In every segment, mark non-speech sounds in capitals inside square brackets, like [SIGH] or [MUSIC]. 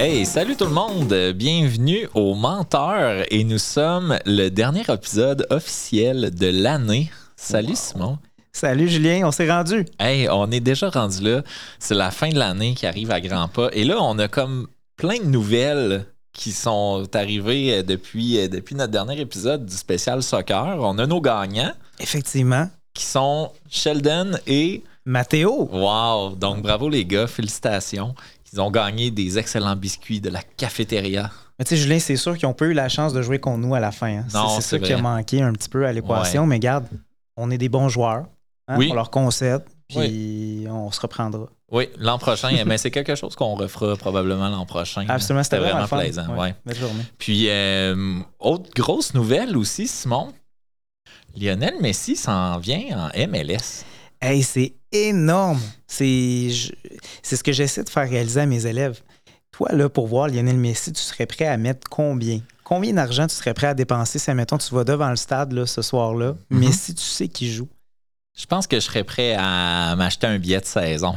Hey, salut tout le monde! Bienvenue aux Menteurs et nous sommes le dernier épisode officiel de l'année. Salut Simon! Salut Julien, on s'est rendu. Hey, on est déjà rendu là. C'est la fin de l'année qui arrive à grands pas. Et là, on a comme plein de nouvelles qui sont arrivées depuis, depuis notre dernier épisode du spécial soccer. On a nos gagnants Effectivement. qui sont Sheldon et Mathéo. Wow! Donc bravo les gars, félicitations. Ils ont gagné des excellents biscuits de la cafétéria. Mais tu sais, Julien, c'est sûr qu'ils n'ont pas eu la chance de jouer contre nous à la fin. hein. C'est- Non, c'est c'est ça qui a manqué un petit peu à l'équation. Mais garde, on est des bons joueurs. hein. Oui. On leur concède, puis on se reprendra. Oui, l'an prochain, mais c'est quelque chose qu'on refera probablement l'an prochain. Absolument, c'était vraiment, plaisant. Ouais. Belle journée. Puis, euh, autre grosse nouvelle aussi, Simon. Lionel Messi s'en vient en MLS. Hey, c'est énorme. C'est ce que j'essaie de faire réaliser à mes élèves. Toi, là, pour voir Lionel Messi, tu serais prêt à mettre combien? Combien d'argent tu serais prêt à dépenser si, admettons, tu vas devant le stade là, ce soir-là, Mhm. mais si tu sais qu'il joue? Je pense que je serais prêt à m'acheter un billet de saison.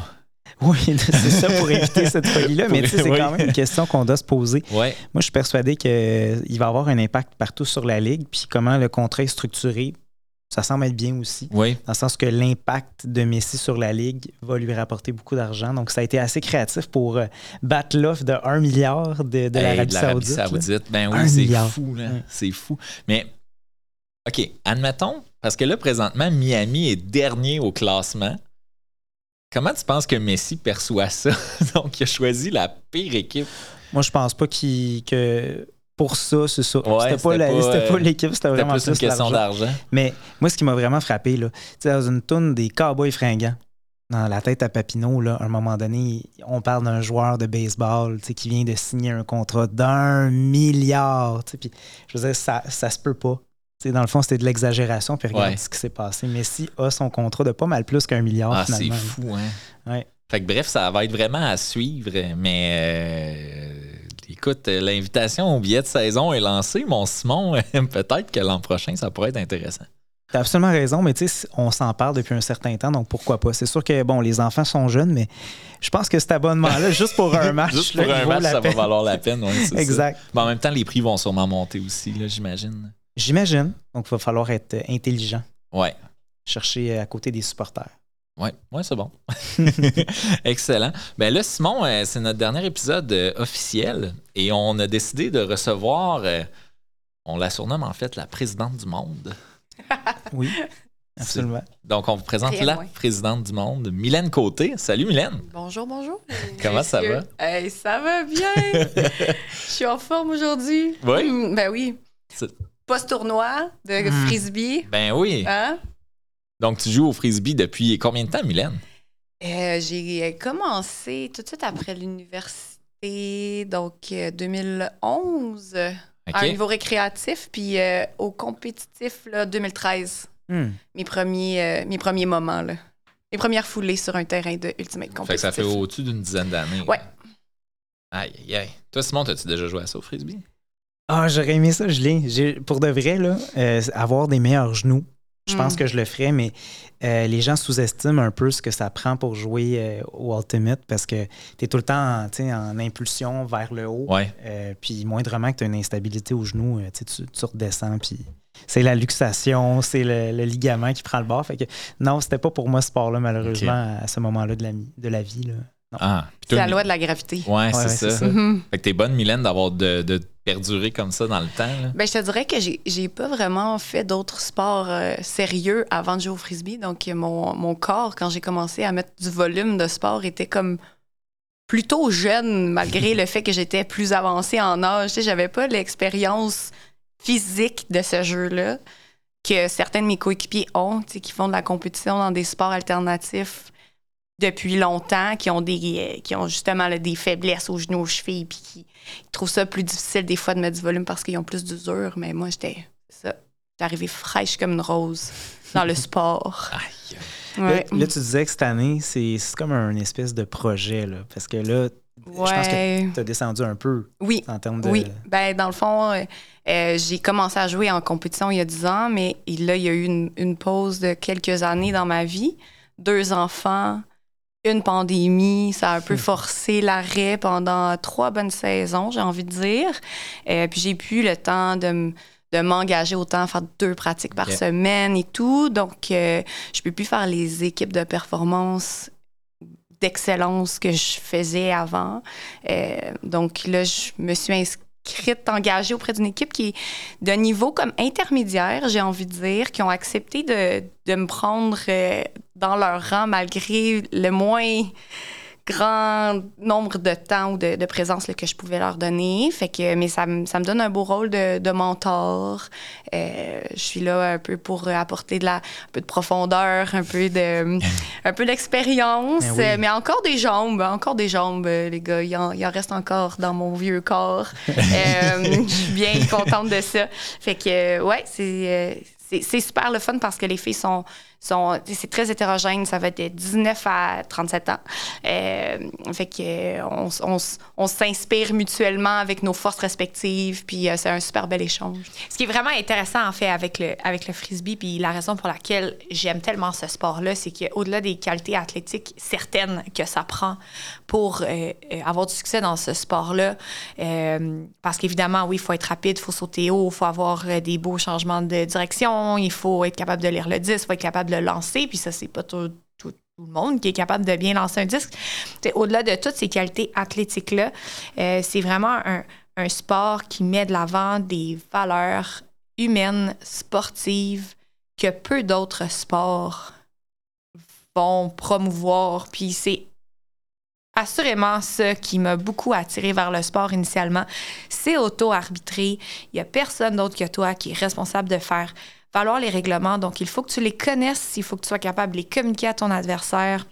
Oui, [LAUGHS] c'est ça pour éviter cette [LAUGHS] folie-là, mais tu sais, c'est Oui. quand même une question qu'on doit se poser. Ouais. Moi, je suis persuadé qu'il va avoir un impact partout sur la Ligue, puis comment le contrat est structuré, ça semble être bien aussi. Oui. Dans le sens que l'impact de Messi sur la Ligue va lui rapporter beaucoup d'argent. Donc, ça a été assez créatif pour euh, battre l'offre de 1 milliard de, de Hey, l'Arabie de l'Arabie Saoudite. Saoudite. Ben oui, c'est fou, là. C'est fou. Mais, OK, admettons, parce que là, présentement, Miami est dernier au classement. Comment tu penses que Messi perçoit ça? [LAUGHS] Donc, il a choisi la pire équipe. Moi, je pense pas qu'il- que pour ça, c'est ça. Ouais, c'était pas euh, l'équipe, c'était vraiment plus une question d'argent. Mais moi, ce qui m'a vraiment frappé, là, dans une toune des Cowboys fringants, dans la tête à Papineau, là, à un moment donné, on parle d'un joueur de baseball qui vient de signer un contrat d'un milliard. Puis, je veux dire, ça, ça se peut pas. Dans le fond, c'était de l'exagération. Puis regarde Ouais. ce qui s'est passé. Messi a son contrat de pas mal plus qu'un milliard, Ah, c'est fou, hein? Ouais. Fait que bref, ça va être vraiment à suivre, mais euh, écoute, l'invitation au billet de saison est lancée, mon Simon. [LAUGHS] Peut-être que l'an prochain, ça pourrait être intéressant. T'as absolument raison, mais tu sais, on s'en parle depuis un certain temps, donc pourquoi pas? C'est sûr que, bon, les enfants sont jeunes, mais je pense que cet abonnement-là, [LAUGHS] juste pour un match, Juste pour un match, ça va valoir la peine. ouais, c'est ça. Exact. Mais en même temps, les prix vont sûrement monter aussi, j'imagine. J'imagine. Donc, il va falloir être euh, intelligent, Ouais. chercher euh, à côté des supporters. Ouais, ouais, c'est bon. [LAUGHS] Excellent. Ben là, Simon, euh, c'est notre dernier épisode euh, officiel et on a décidé de recevoir, euh, on la surnomme en fait la présidente du monde. [LAUGHS] Oui, absolument. Donc, on vous présente la présidente du monde, Mylène Côté. Salut, Mylène. Bonjour, bonjour. Comment ça Messieurs. Hey, ça va bien. [LAUGHS] Je suis en forme aujourd'hui. Oui? Mm, Ben oui. C'est- Post-tournoi de Mm. frisbee. Ben oui. Hein? Donc, tu joues au frisbee depuis combien de temps, Mylène? Euh, J'ai commencé tout de suite après l'université, donc euh, 2011, à un niveau récréatif, puis euh, au compétitif, là, 2013. Hmm. Mes premiers, euh, mes premiers moments, là. Mes premières foulées sur un terrain de Ultimate Fait que ça fait au-dessus d'une dizaine d'années. Ouais. Aïe, aïe, aïe. Toi, Simon, as-tu déjà joué à ça au frisbee? Ah, j'aurais aimé ça, Julien. J'ai- Pour de vrai, là, euh, avoir des meilleurs genoux, je pense Mm. que je le ferais, mais euh, les gens sous-estiment un peu ce que ça prend pour jouer euh, au Ultimate parce que tu es tout le temps en, en impulsion vers le haut. Ouais. Euh, puis moindrement que tu as une instabilité au genou, tu, tu, redescends. Puis c'est la luxation, c'est le, le ligament qui prend le bord. Fait que non, c'était pas pour moi ce sport-là, malheureusement, à ce moment-là de la, mi- de la vie. Là. Ah. C'est la loi de la gravité. Ouais, Ouais, c'est ouais, ça. Mhm. Fait que t'es bonne, Mylène, d'avoir de, de perdurer comme ça dans le temps. là. Ben, je te dirais que j'ai j'ai pas vraiment fait d'autres sports euh, sérieux avant de jouer au frisbee. Donc, mon, mon corps, quand j'ai commencé à mettre du volume de sport, était comme plutôt jeune, malgré [LAUGHS] le fait que j'étais plus avancée en âge. J'avais pas l'expérience physique de ce jeu-là que certains de mes coéquipiers ont, qui font de la compétition dans des sports alternatifs depuis longtemps, qui ont des euh, qui ont justement là, des faiblesses aux genoux, aux chevilles, puis qui trouvent ça plus difficile des fois de mettre du volume parce qu'ils ont plus d'usure. Mais moi, j'étais ça. J'étais arrivée fraîche comme une rose dans le sport. [LAUGHS] Aïe. Ouais. Là, là, tu disais que cette année, c'est comme un espèce de projet. Là, parce que là, je pense que tu as descendu un peu Oui. en termes de. Oui, ben dans le fond, euh, euh, j'ai commencé à jouer en compétition il y a 10 ans, mais là, il y a eu une, une pause de quelques années dans ma vie. Deux enfants, une pandémie, ça a un peu forcé l'arrêt pendant trois bonnes saisons, j'ai envie de dire. Euh, puis j'ai pu le temps de m'engager autant à faire deux pratiques par semaine et tout. Donc, euh, je peux plus faire les équipes de performance d'excellence que je faisais avant. Euh, donc là, je me suis inscrite, engagée auprès d'une équipe qui est de niveau comme intermédiaire, j'ai envie de dire, qui ont accepté de, de me prendre dans leur rang malgré le moins grand nombre de temps ou de, de présence là, que je pouvais leur donner. Fait que, mais ça, me- ça me donne un beau rôle de, de mentor. Euh, je suis là un peu pour apporter de la, un peu de profondeur, un peu de, [LAUGHS] un peu d'expérience, Ben oui. euh, mais encore des jambes, encore des jambes, euh, les gars. Il en, il en reste encore dans mon vieux corps. [LAUGHS] Euh, je suis bien contente de ça. Fait que, ouais, c'est, c'est, c'est super le fun parce que les filles sont c'est très hétérogène. Ça va être de 19 à 37 ans. Euh, fait que on, s'inspire mutuellement avec nos forces respectives. Puis euh, c'est un super bel échange. Ce qui est vraiment intéressant, en fait, avec le, avec le frisbee, puis la raison pour laquelle j'aime tellement ce sport-là, c'est qu'au-delà des qualités athlétiques certaines que ça prend pour euh, euh, avoir du succès dans ce sport-là, parce qu'évidemment, oui, il faut être rapide, il faut sauter haut, il faut avoir des beaux changements de direction, il faut être capable de lire le disque, il faut être capable le lancer, puis ça, c'est pas tout, le monde qui est capable de bien lancer un disque. Au-delà de toutes ces qualités athlétiques-là, euh, c'est vraiment un, un sport qui met de l'avant des valeurs humaines, sportives, que peu d'autres sports vont promouvoir. Puis c'est assurément ça qui m'a beaucoup attiré vers le sport initialement. C'est auto-arbitré. Il n'y a personne d'autre que toi qui est responsable de faire valoir les règlements. Donc, il faut que tu les connaisses, il faut que tu sois capable de les communiquer à ton adversaire.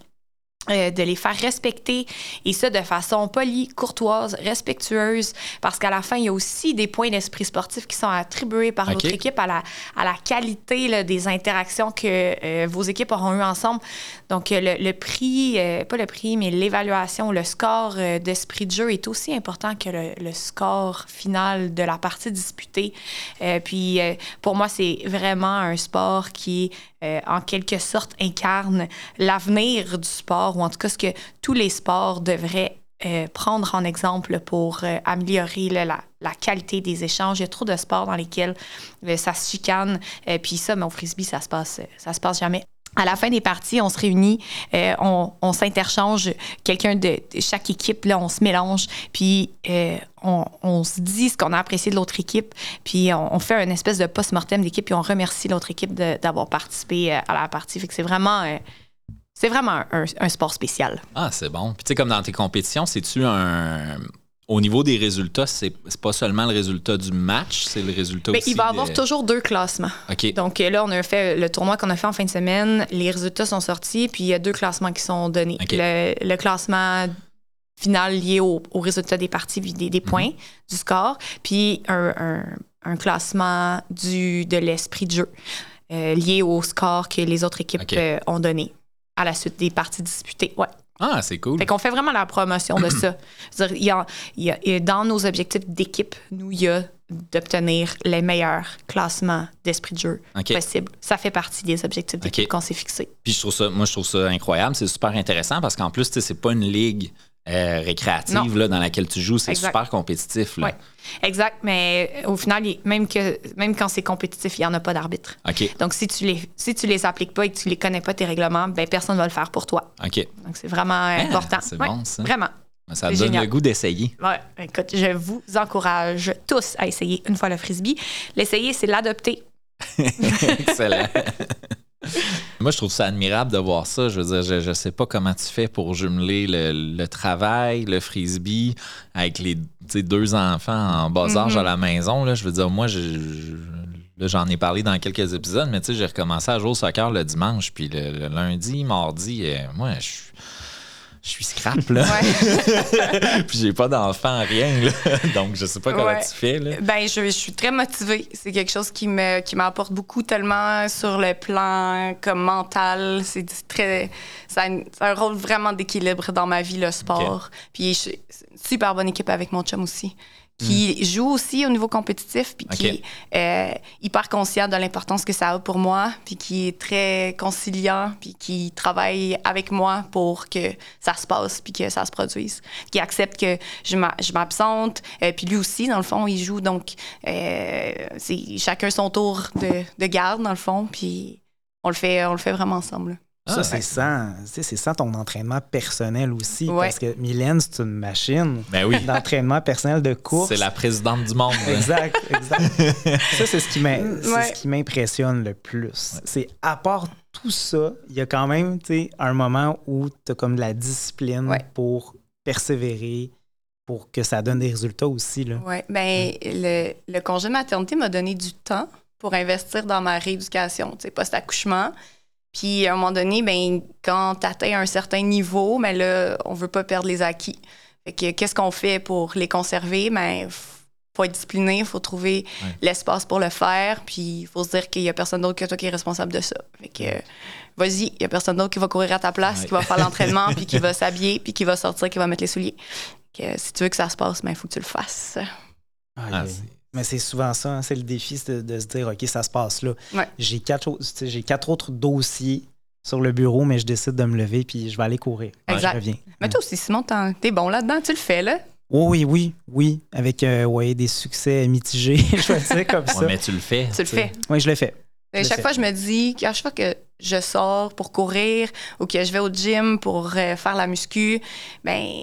Euh, de les faire respecter et ça de façon polie, courtoise, respectueuse parce qu'à la fin il y a aussi des points d'esprit sportif qui sont attribués par Ok. l'autre équipe à la, à la qualité là, des interactions que euh, vos équipes auront eues ensemble. Donc euh, le, le prix, euh, pas le prix, mais l'évaluation, le score d'esprit de jeu est aussi important que le, le score final de la partie disputée. Euh, puis euh, pour moi, c'est vraiment un sport qui, euh, en quelque sorte, incarne l'avenir du sport, ou en tout cas ce que tous les sports devraient euh, prendre en exemple pour euh, améliorer la, qualité des échanges. Il y a trop de sports dans lesquels ça se chicane. Puis ça, mais au frisbee, ça se passe, ça se passe jamais. À la fin des parties, on se réunit, euh, on, s'interchange, quelqu'un de, chaque équipe, là, on se mélange, puis euh, on, se dit ce qu'on a apprécié de l'autre équipe, puis on, fait une espèce de post-mortem d'équipe, puis on remercie l'autre équipe d'avoir participé euh, à la partie. Fait que c'est vraiment, c'est vraiment un, un sport spécial. Ah, c'est bon. Puis tu sais, comme dans tes compétitions, c'est-tu un. Au niveau des résultats, c'est pas seulement le résultat du match, c'est le résultat Mais aussi. il va y avoir toujours deux classements. OK. Donc euh, là, on a fait le tournoi qu'on a fait en fin de semaine. Les résultats sont sortis, puis il y a deux classements qui sont donnés. OK. Le, le classement final lié au, au résultat des parties, puis des, des Mhm. points, du score, puis un, un- un classement du, de l'esprit de jeu euh, lié au score que les autres équipes euh, ont donné à la suite des parties disputées. Ouais. Ah, c'est cool. Fait qu'on fait vraiment la promotion de ça. Il y a- il y a- dans nos objectifs d'équipe, nous, il y a d'obtenir les meilleurs classements d'esprit de jeu OK. possibles. Ça fait partie des objectifs d'équipe qu'on s'est fixés. Puis je trouve ça, moi, je trouve ça incroyable. C'est super intéressant parce qu'en plus, tu sais, c'est pas une ligue euh, récréative là, dans laquelle tu joues. C'est super compétitif. Là. Ouais. Exact, mais euh, au final, même, que, même quand c'est compétitif, il n'y en a pas d'arbitre. OK. Donc, si tu les, si tu les appliques pas et que tu les connais pas, tes règlements, ben, personne ne va le faire pour toi. OK. Donc, c'est vraiment important. Ah, c'est Ouais, bon, ça. Vraiment. Ça C'est donne génial. le goût d'essayer. Ouais, écoute, je vous encourage tous à essayer une fois le frisbee. L'essayer, c'est l'adopter. [LAUGHS] Excellent. [LAUGHS] [LAUGHS] Moi, je trouve ça admirable de voir ça. Je veux dire, je, je sais pas comment tu fais pour jumeler le, le travail, le frisbee, avec les deux enfants en bas âge Mhm. à la maison. Là. Je veux dire, moi, j'en ai parlé dans quelques épisodes, mais tu sais, j'ai recommencé à jouer au soccer le dimanche, puis le, le lundi, mardi, euh, moi, je suis- je suis scrap, là. [LAUGHS] puis j'ai pas d'enfant, rien, là. Donc, je sais pas comment Ouais. tu fais, là. Ben, je, je suis très motivée. C'est quelque chose qui me qui m'apporte beaucoup tellement sur le plan comme mental. C'est très ça a, un rôle vraiment d'équilibre dans ma vie le sport. Puis je suis une super bonne équipe avec mon chum aussi qui joue aussi au niveau compétitif, puis qui est euh, hyper conscient de l'importance que ça a pour moi, puis qui est très conciliant, puis qui travaille avec moi pour que ça se passe, puis que ça se produise, qui accepte que je m'absente, euh, puis lui aussi, dans le fond, il joue, donc euh, c'est chacun son tour de, de garde, dans le fond, puis on le fait, on le fait vraiment ensemble. Là. Ça, Ah, c'est ouais. sans, c'est sans ton entraînement personnel aussi. Ouais. Parce que Mylène, c'est une machine Ben oui. d'entraînement personnel de course. C'est la présidente du monde. hein. Exact, exact. [LAUGHS] ça, c'est ce qui m'im- c'est Ouais. ce qui m'impressionne le plus. C'est à part tout ça, il y a quand même un moment où tu as comme de la discipline Ouais. pour persévérer, pour que ça donne des résultats aussi. Là. Ouais, ben le, le congé de maternité m'a donné du temps pour investir dans ma rééducation, tu sais, post-accouchement. Puis à un moment donné, ben quand tu atteins un certain niveau, mais là, on veut pas perdre les acquis. Fait que qu'est-ce qu'on fait pour les conserver? Ben faut être discipliné, faut trouver Ouais. l'espace pour le faire, puis il faut se dire qu'il y a personne d'autre que toi qui est responsable de ça. Fait que euh, vas-y, il y a personne d'autre qui va courir à ta place, Ouais. qui va faire l'entraînement, [LAUGHS] puis qui va s'habiller, puis qui va sortir, qui va mettre les souliers. Fait que, si tu veux que ça se passe, ben il faut que tu le fasses. Ah, c'est- Mais c'est souvent ça, hein, c'est le défi, c'est de, de se dire, OK, ça se passe là. Ouais. J'ai quatre, j'ai quatre autres dossiers sur le bureau, mais je décide de me lever puis je vais aller courir. Exact. Je reviens. Mais toi aussi, Simon, t'es bon là-dedans, tu le fais, là? Oui, oui, oui, oui, avec euh, ouais, des succès mitigés, [LAUGHS] je vais dire comme ça. Ouais, mais tu le fais. Tu le fais. Oui, je l'ai fait. Et chaque le fois, je me dis qu'à chaque fois que je sors pour courir ou que je vais au gym pour euh, faire la muscu, ben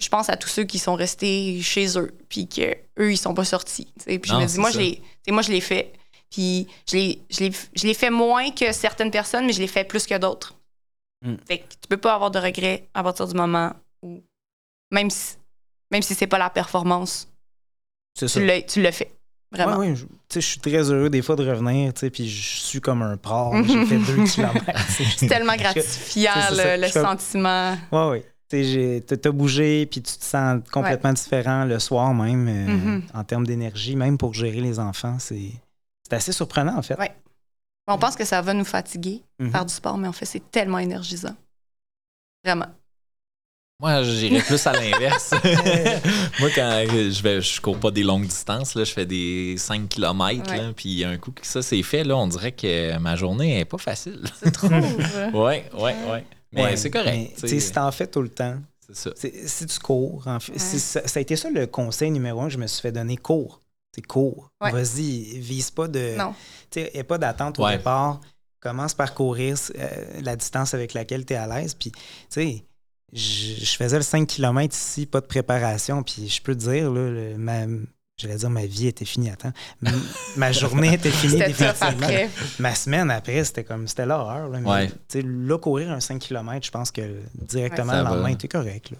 je pense à tous ceux qui sont restés chez eux puis que eux ils sont pas sortis. Puis je me dis moi je l'ai tu sais, moi je l'ai fait. Puis je l'ai fait moins que certaines personnes mais je l'ai fait plus que d'autres. Mm. Fait que tu peux pas avoir de regrets à partir du moment où même si même si c'est pas la performance, tu l'as fait. Vraiment. Ouais, ouais, je, suis très heureux des fois de revenir, puis je suis comme un porc. J'ai [LAUGHS] fait deux kilomètres. [LAUGHS] C'est tellement gratifiant le, le fais- sentiment. Ouais, ouais. Tu t'as bougé, puis tu te sens complètement différent le soir même, euh, Mhm. en termes d'énergie, même pour gérer les enfants. C'est c'est assez surprenant, en fait. Ouais. On pense que ça va nous fatiguer, Mhm. faire du sport, mais en fait, c'est tellement énergisant. Vraiment. Moi, j'irais plus à l'inverse. [LAUGHS] [LAUGHS] Moi, quand je vais, je cours pas des longues distances, là, je fais des 5 km, Ouais. puis un coup que ça c'est fait, là, on dirait que ma journée est pas facile. Tu trouves? [LAUGHS] ouais, ouais, ouais. Mais Ouais, c'est correct. mais, si t'en fais tout le temps, C'est ça. si tu cours, en fait, Ouais. ça, ça a été ça le conseil numéro un que je me suis fait donner cours. C'est cours. Ouais. Vas-y, vise pas de. non. A pas d'attente au Ouais. départ. Commence par courir euh, la distance avec laquelle tu es à l'aise. Puis, tu sais, je, je faisais le 5 km ici, pas de préparation. Puis, je peux te dire, là, le- ma, j'allais dire ma vie était finie à temps. M- ma journée était finie définitivement. après. Ma semaine après, c'était comme, c'était l'horreur. là. Mais, Ouais. tu sais, là, courir un 5 km, je pense que directement Ouais, le lendemain, tu es correct. Là,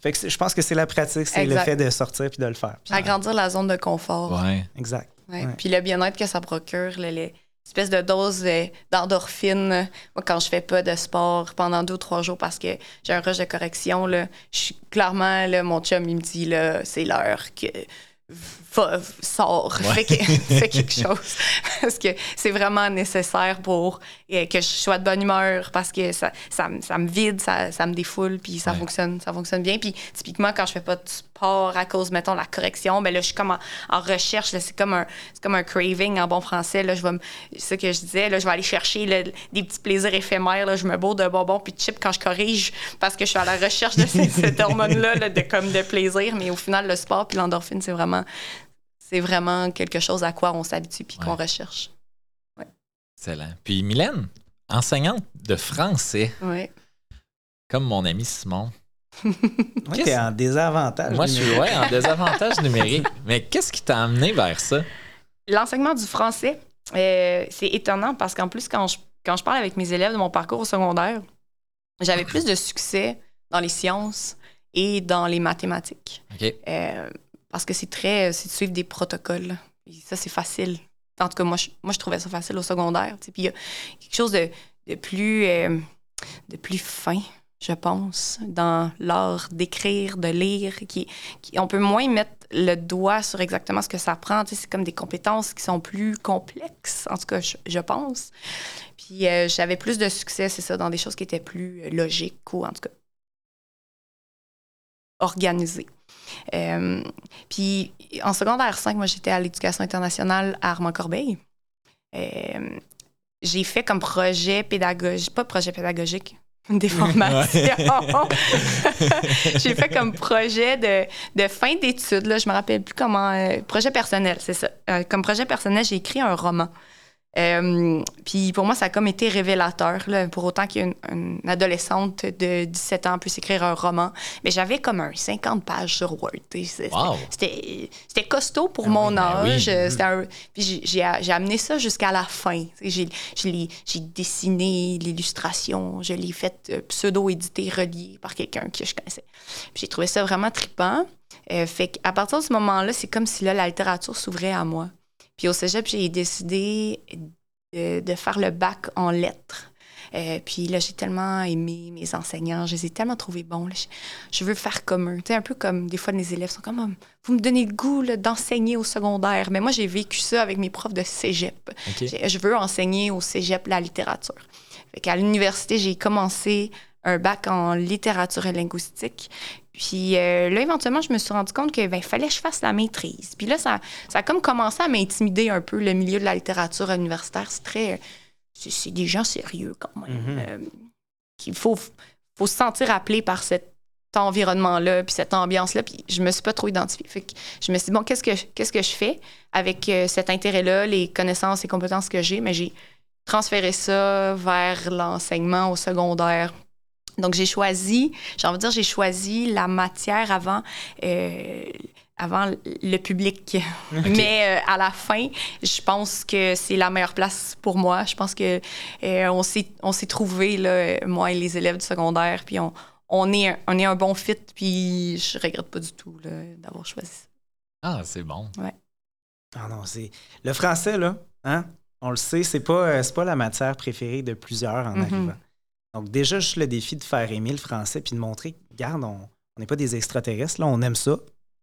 fait que je pense que c'est la pratique, c'est le fait de sortir puis de le faire. Agrandir la zone de confort. Ouais. exact. Puis le bien-être que ça procure, le- le- l'espèce de dose d'endorphine. Moi, quand je fais pas de sport pendant deux ou trois jours parce que j'ai un rush de correction, là, je suis clairement, là, mon chum, il me dit, là, c'est l'heure que va, sors, Ouais. fais, que- [LAUGHS] fais quelque chose. Parce que c'est vraiment nécessaire pour euh, que je sois de bonne humeur parce que ça, ça, me- ça me vide, ça, ça me défoule, puis ça Ouais. fonctionne ça fonctionne bien. Puis typiquement, quand je fais pas de sport à cause, mettons, de la correction, ben là, je suis comme en, en recherche. là, C'est comme, un, c'est comme un craving en bon français. Là, je vais me- c'est ce que je disais. Là, je vais aller chercher là, des petits plaisirs éphémères. Là, je me bourre de bonbons puis de chips quand je corrige parce que je suis à la recherche de [LAUGHS] cette hormone-là là, de, comme de plaisir. Mais au final, le sport puis l'endorphine, c'est vraiment, c'est vraiment quelque chose à quoi on s'habitue puis qu'on Ouais. recherche. Excellent. Puis Mylène, enseignante de français, Ouais. comme mon ami Simon. [LAUGHS] Qu'est-ce- t'es en désavantage. Moi, je suis ouais, en désavantage numérique. [LAUGHS] Mais qu'est-ce qui t'a amené vers ça? L'enseignement du français, euh, c'est étonnant parce qu'en plus, quand je, quand je parle avec mes élèves de mon parcours au secondaire, j'avais plus de succès dans les sciences et dans les mathématiques. Euh, parce que c'est très. C'est de suivre des protocoles. Et ça, c'est facile. En tout cas, moi, je, moi, je trouvais ça facile au secondaire. Puis il y a quelque chose de, de plus. euh, de plus fin, je pense, dans l'art d'écrire, de lire. Qui, qui- on peut moins mettre le doigt sur exactement ce que ça prend. C'est comme des compétences qui sont plus complexes, en tout cas, je, je pense. Puis euh, j'avais plus de succès, c'est ça, dans des choses qui étaient plus logiques ou en tout cas organisé. Euh, puis en secondaire 5, moi, j'étais à l'éducation internationale à Armand-Corbeil. Euh, j'ai fait comme projet pédagogique, pas projet pédagogique, des formations. [LAUGHS] j'ai fait comme projet de, de fin d'études, là, je me rappelle plus comment, euh, projet personnel, c'est ça. Euh, comme projet personnel, j'ai écrit un roman. Euh, puis pour moi, ça a comme été révélateur, là, pour autant qu'une une adolescente de 17 ans puisse écrire un roman. Mais j'avais comme un 50 pages sur Word. C'était Wow. costaud pour Ah mon ben âge. Un- Puis j'ai- amené ça jusqu'à la fin. J'ai dessiné l'illustration, je l'ai fait euh, pseudo-édité, relié par quelqu'un que je connaissais. Puis j'ai trouvé ça vraiment trippant. Euh, fait qu'à partir de ce moment-là, c'est comme si là, la littérature s'ouvrait à moi. Puis au cégep, j'ai décidé de, de faire le bac en lettres. Euh, puis là, j'ai tellement aimé mes enseignants, je les ai tellement trouvés bons. là. Je, je veux faire comme eux. Tu sais, un peu comme des fois les élèves sont comme, Ah, vous me donnez le goût d'enseigner au secondaire. Mais moi, j'ai vécu ça avec mes profs de cégep. Je veux enseigner au cégep la littérature. Fait qu'à l'université, j'ai commencé un bac en littérature et linguistique. Puis euh, là, éventuellement, je me suis rendu compte que ben, fallait que je fasse la maîtrise. Puis là, ça, ça a comme commencé à m'intimider un peu, le milieu de la littérature universitaire. C'est très. C'est des gens sérieux quand même. Euh, qu'il faut, faut se sentir appelé par cet environnement-là, puis cette ambiance-là. Puis je me suis pas trop identifiée. Fait que je me suis dit, bon, qu'est-ce que, qu'est-ce que je fais avec euh, cet intérêt-là, les connaissances et compétences que j'ai? Mais j'ai transféré ça vers l'enseignement au secondaire. Donc, j'ai choisi, j'ai envie de dire, j'ai choisi la matière avant, euh, avant le public. [LAUGHS] Mais euh, à la fin, je pense que c'est la meilleure place pour moi. Je pense que euh, on s'est on s'est trouvé là, moi et les élèves du secondaire, puis on, on est un, on est un bon fit, puis je regrette pas du tout là, d'avoir choisi ça. Ah, c'est bon. Ah non, c'est. Le français, là, hein? On le sait, c'est pas, c'est pas la matière préférée de plusieurs en Mhm. arrivant. Donc, déjà, juste le défi de faire aimer le français puis de montrer, regarde, on on n'est pas des extraterrestres, là, on aime ça.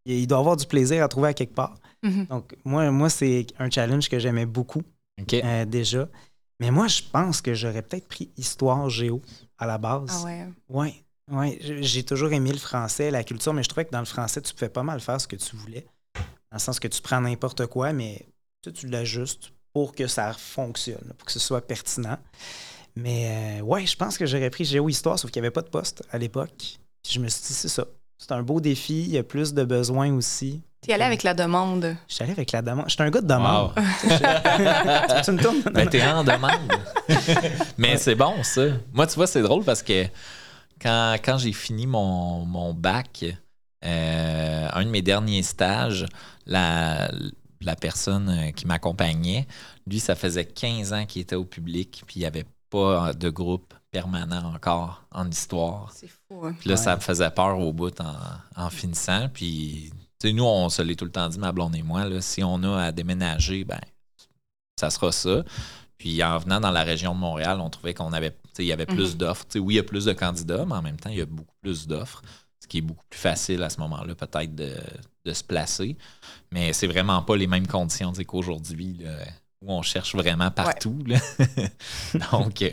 Il il doit avoir du plaisir à trouver à quelque part. Mhm. Donc, moi, moi c'est un challenge que j'aimais beaucoup euh, déjà. Mais moi, je pense que j'aurais peut-être pris histoire géo à la base. Ah ouais. Oui, ouais. J'ai j'ai toujours aimé le français, la culture, mais je trouvais que dans le français, tu pouvais pas mal faire ce que tu voulais. Dans le sens que tu prends n'importe quoi, mais tu, tu l'ajustes pour que ça fonctionne, pour que ce soit pertinent. Mais euh, ouais, je pense que j'aurais pris géo-histoire, sauf qu'il n'y avait pas de poste à l'époque. Puis je me suis dit, c'est ça. C'est un beau défi, il y a plus de besoins aussi. Tu y allais avec la demande? Je suis allé avec la demande. J'étais un gars de demande. Wow. [LAUGHS] tu me tournes? Ben, t'es en demande. [LAUGHS] Mais c'est bon, ça. Moi, tu vois, c'est drôle parce que quand, quand j'ai fini mon, mon bac, euh, un de mes derniers stages, la, la personne qui m'accompagnait, lui, ça faisait 15 ans qu'il était au public, puis il n'y avait pas de groupe permanent encore en histoire. C'est fou. hein. Puis là, ça me faisait peur au bout en, en finissant. Puis, tu sais, nous, on se l'est tout le temps dit, ma blonde et moi, là, si on a à déménager, ben, ça sera ça. Puis, en venant dans la région de Montréal, on trouvait qu'on avait, tu sais, il y avait plus Mhm. d'offres. Tu sais, oui, il y a plus de candidats, mais en même temps, il y a beaucoup plus d'offres. Ce qui est beaucoup plus facile à ce moment-là, peut-être, de, de se placer. Mais c'est vraiment pas les mêmes conditions tu sais, qu'aujourd'hui, où on cherche vraiment partout. là. [LAUGHS] Donc, euh,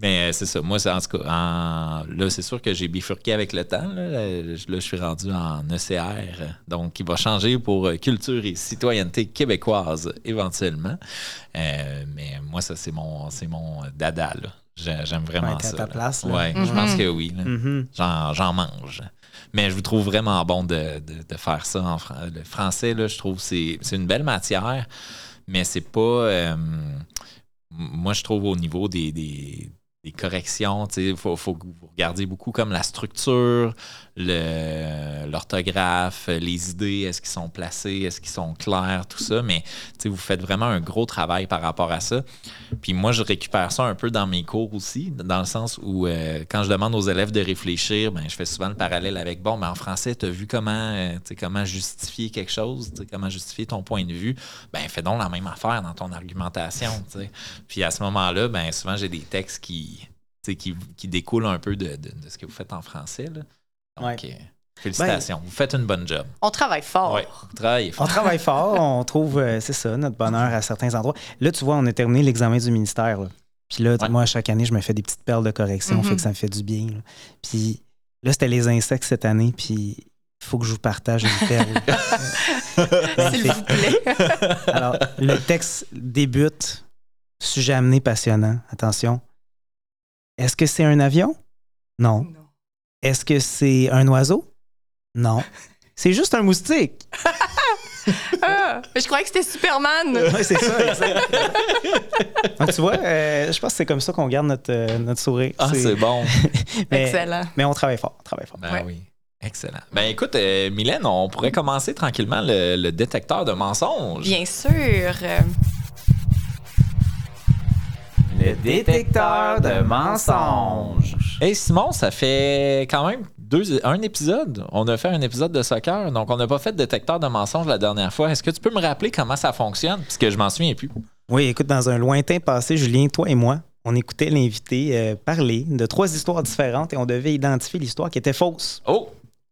mais euh, c'est ça. Moi, c'est en tout cas, en- là, c'est sûr que j'ai bifurqué avec le temps. Là, Là, je là, je suis rendu en ECR, donc il va changer pour euh, culture et citoyenneté québécoise éventuellement. Euh, mais moi, ça, c'est mon, c'est mon dada. là. J'aime vraiment Ouais, t'es à ça. ta place, là. Ouais, je pense que oui. Mhm. J'en, mange. Mais je vous trouve vraiment bon de, de- de faire ça en Le français, là, je trouve que c'est, c'est une belle matière, mais c'est pas. euh, moi, je trouve au niveau des, des- corrections, il faut, faut beaucoup comme la structure, l'orthographe, les idées, est-ce qu'ils sont placés, est-ce qu'ils sont clairs, tout ça. Mais vous faites vraiment un gros travail par rapport à ça. Puis moi, je récupère ça un peu dans mes cours aussi, dans le sens où euh, quand je demande aux élèves de réfléchir, ben, je fais souvent le parallèle avec bon, mais en français, tu as vu comment, euh, comment justifier quelque chose, comment justifier ton point de vue. Ben, fais donc la même affaire dans ton argumentation. Puis à ce moment-là, ben, souvent, j'ai des textes qui, qui, qui découlent un peu de, de- de ce que vous faites en français. Là. Donc, Ouais. euh, félicitations. vous faites une bonne job. On travaille fort. Ouais, On travaille [LAUGHS] fort, on trouve, euh, c'est ça, notre bonheur à certains endroits. Là, tu vois, on a terminé l'examen du ministère. là. Puis là, Ouais. moi, chaque année, je me fais des petites perles de correction, Mhm. fait que ça me fait du bien. là. Puis là, c'était les insectes cette année, puis il faut que je vous partage une perle. [LAUGHS] S'il vous plaît. [LAUGHS] Alors, le texte débute. Sujet amené passionnant. Attention. Est-ce que c'est un avion? Non. Est-ce que c'est un oiseau? Non. [LAUGHS] C'est juste un moustique. [LAUGHS] Ah, mais je croyais que c'était Superman. Oui, c'est ça, exact. Donc, [LAUGHS] tu vois, euh, je pense que c'est comme ça qu'on garde notre, euh, notre sourire. Ah, c'est bon. mais, Excellent. mais on travaille fort. On travaille fort. Ben Ouais. oui. Excellent. Ben écoute, euh, Mylène, on pourrait commencer tranquillement le, le détecteur de mensonges. Bien sûr. Le détecteur de mensonges. Hey Simon, ça fait quand même deux, un épisode. On a fait un épisode de soccer, donc on n'a pas fait de détecteur de mensonges la dernière fois. Est-ce que tu peux me rappeler comment ça fonctionne? Parce que je m'en souviens plus. Oui, écoute, dans un lointain passé, Julien, toi et moi, on écoutait l'invité euh, parler de trois histoires différentes et on devait identifier l'histoire qui était fausse. Oh!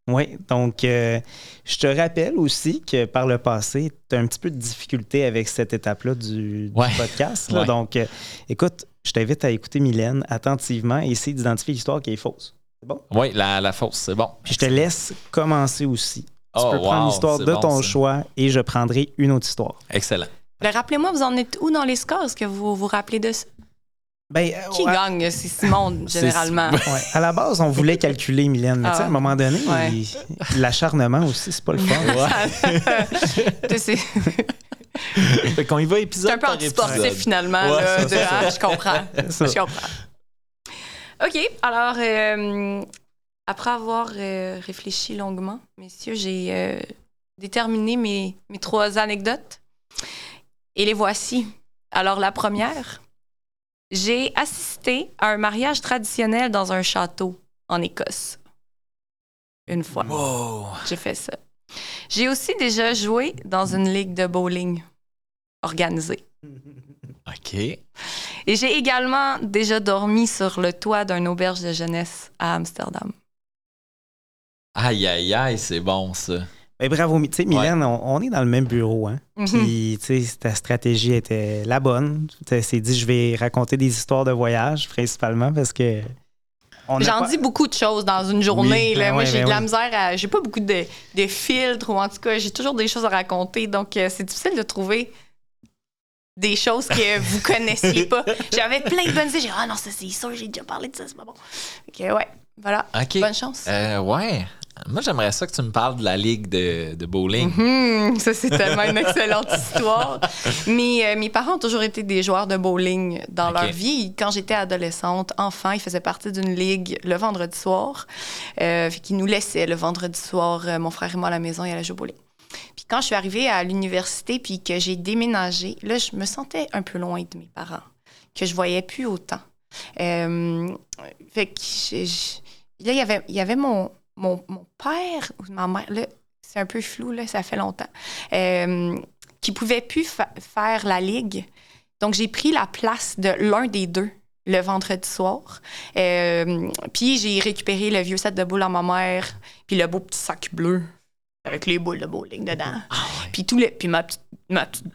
Oui, donc euh, je te rappelle aussi que par le passé, tu as un petit peu de difficulté avec cette étape-là du, podcast. là. Ouais. Donc, euh, écoute, je t'invite à écouter Mylène attentivement et essayer d'identifier l'histoire qui est fausse. C'est bon? Oui, la, la fausse, c'est bon. Puis je te laisse commencer aussi. Tu Oh, peux prendre wow, l'histoire de bon, ton ça. choix et je prendrai une autre histoire. Excellent. ben, Rappelez-moi, vous en êtes où dans les scores? Est-ce que vous vous rappelez de ça? Ben, euh, Qui ouais. gagne? C'est Simon, [LAUGHS] généralement. Ouais. À la base, on voulait calculer Mylène, mais tu sais, à un Ah. moment donné, Ouais. l'acharnement aussi, c'est pas le fun. [LAUGHS] [LAUGHS] [LAUGHS] Fait qu'on y va épisode c'est un peu anti-sportif, finalement. Ouais, là, c'est de- ça. ah, je comprends. [LAUGHS] Je comprends. OK. Alors, euh, après avoir euh, réfléchi longuement, messieurs, j'ai euh, déterminé mes, mes trois anecdotes. Et les voici. Alors, la première, j'ai assisté à un mariage traditionnel dans un château en Écosse. Une fois. Wow! J'ai fait ça. J'ai aussi déjà joué dans une ligue de bowling organisée. [LAUGHS] OK. Et j'ai également déjà dormi sur le toit d'une auberge de jeunesse à Amsterdam. Aïe, aïe, aïe, c'est bon, ça. Ben, bravo, tu sais, Mylène, on, on est dans le même bureau, hein. Mhm. Puis, tu sais, ta stratégie était la bonne. Tu t'es dit, je vais raconter des histoires de voyage, principalement, parce que. J'en pas- dis beaucoup de choses dans une journée. Oui, là. ben Moi, j'ai ben de la oui. misère à. J'ai pas beaucoup de, de filtres, ou en tout cas, j'ai toujours des choses à raconter. Donc, euh, c'est difficile de trouver des choses que [LAUGHS] vous connaissiez pas. J'avais plein de bonnes idées. J'ai dit, ah non, ça, c'est sûr, j'ai déjà parlé de ça, c'est pas bon. Ok, ouais, voilà. Bonne chance. Euh, ouais. Moi, j'aimerais ça que tu me parles de la ligue de, de bowling. Mhm, ça, c'est tellement une excellente [LAUGHS] histoire. Mais euh, mes parents ont toujours été des joueurs de bowling dans leur vie. Quand j'étais adolescente, enfant, ils faisaient partie d'une ligue le vendredi soir. Euh, qu'ils nous laissaient le vendredi soir, euh, mon frère et moi, à la maison, et aller jouer au bowling. Puis quand je suis arrivée à l'université, puis que j'ai déménagé, là, je me sentais un peu loin de mes parents, que je voyais plus autant. Euh, fait que je- je- là, il y avait, il y avait mon, mon, mon père ou ma mère, là, c'est un peu flou, là, ça fait longtemps, euh, qui pouvait plus fa- faire la ligue. Donc, j'ai pris la place de l'un des deux le vendredi soir. Euh, puis, j'ai récupéré le vieux set de boules à ma mère, puis le beau petit sac bleu avec les boules de bowling dedans. Puis, tout les, puis ma, petite- ma petite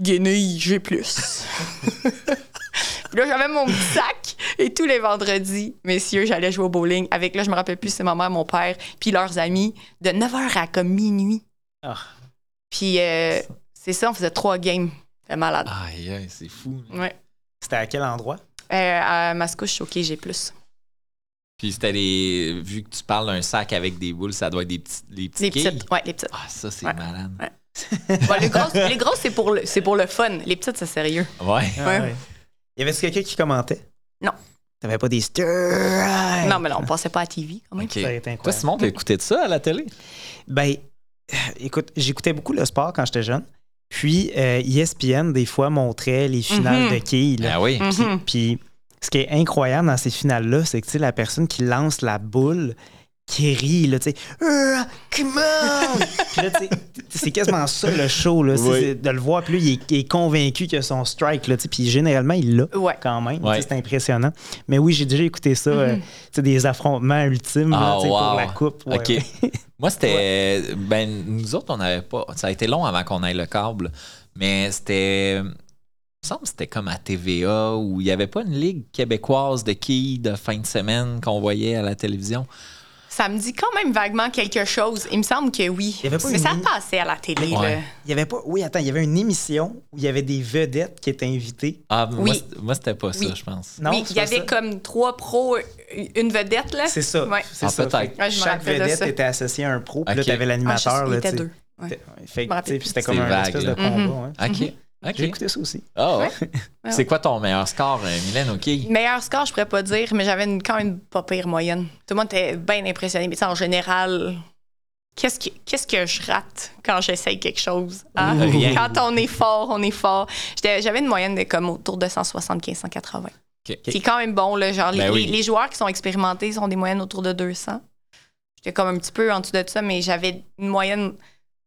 guenille G+. [LAUGHS] Puis là, j'avais mon petit sac et tous les vendredis, messieurs, j'allais jouer au bowling avec, là, je me rappelle plus, c'est ma mère, mon père, puis leurs amis, de 9h à comme minuit. Ah. Puis euh, c'est ça, on faisait trois games. C'était malade. Aïe, aïe, c'est fou. Ouais. C'était à quel endroit? Euh, à Mascouche, OK, j'ai plus. Puis c'était des. Vu que tu parles d'un sac avec des boules, ça doit être des petits, les petits Les quilles. petites. Ouais, les petites. Ah, ça, c'est Ouais. malade. Ouais. Bon, les grosses, les grosses, c'est pour, le- c'est pour le fun. Les petites, c'est sérieux. Ouais. Ouais. Y avait-tu quelqu'un qui commentait? Non. T'avais pas des stir Non, mais là, on passait pas à TV quand même. OK. Ça aurait été Toi, incroyable. Simon, t'as écouté de ça à la télé? Ben, euh, écoute, j'écoutais beaucoup le sport quand j'étais jeune. Puis, euh, ESPN, des fois, montrait les finales Mhm. de quilles. là. Ah oui. Puis- Mhm. Puis, ce qui est incroyable dans ces finales-là, c'est que tu sais, la personne qui lance la boule, qui rit, là, tu sais, come on! [LAUGHS] Puis là, tu sais, c'est quasiment ça le show, là, Oui. de le voir. Puis lui, il est, il est convaincu que son strike, là, tu sais, puis généralement, il l'a Ouais. quand même. Ouais. C'est impressionnant. Mais oui, j'ai déjà écouté ça, euh, tu sais, des affrontements ultimes là, Ah, wow. pour la coupe. Ouais, OK. ouais. [LAUGHS] Moi, c'était. Ben, nous autres, on n'avait pas. Ça a été long avant qu'on aille le câble, mais c'était. Il me semble que c'était comme à TVA où il n'y avait pas une ligue québécoise de quilles de fin de semaine qu'on voyait à la télévision. Ça me dit quand même vaguement quelque chose. Il me semble que oui. Il y avait pas Mais une ça passait à la télé. Ouais. là. Il y avait pas. Oui, attends, il y avait une émission où il y avait des vedettes qui étaient invitées. Ah, moi, Oui. c'était- moi, c'était pas ça, Oui. je pense. Non, oui, il y avait ça. comme trois pros, une vedette, là. C'est ça. Ouais. C'est Ah, ça. peut-être. Ouais, Chaque vedette était associée à un pro, puis là, Ok. tu avais Ah, l'animateur. je sais, il là, était deux. Fait- Fait c'était comme un vague, espèce là. de combat. Mhm. ouais. OK. J'ai écouté ça aussi. Ah ouais? Ouais. C'est quoi ton meilleur score, euh, Mylène? OK. Meilleur score, je pourrais pas dire, mais j'avais une, quand même pas pire moyenne. Tout le monde était bien impressionné. Mais tu sais, en général, qu'est-ce que, qu'est-ce que je rate quand j'essaye quelque chose? hein? Quand on est fort, on est fort. J'avais une moyenne de comme autour de 175-180. OK. C'est quand même bon. Là, genre, les, Ben oui. les- joueurs qui sont expérimentés sont des moyennes autour de 200. J'étais comme un petit peu en dessous de ça, mais j'avais une moyenne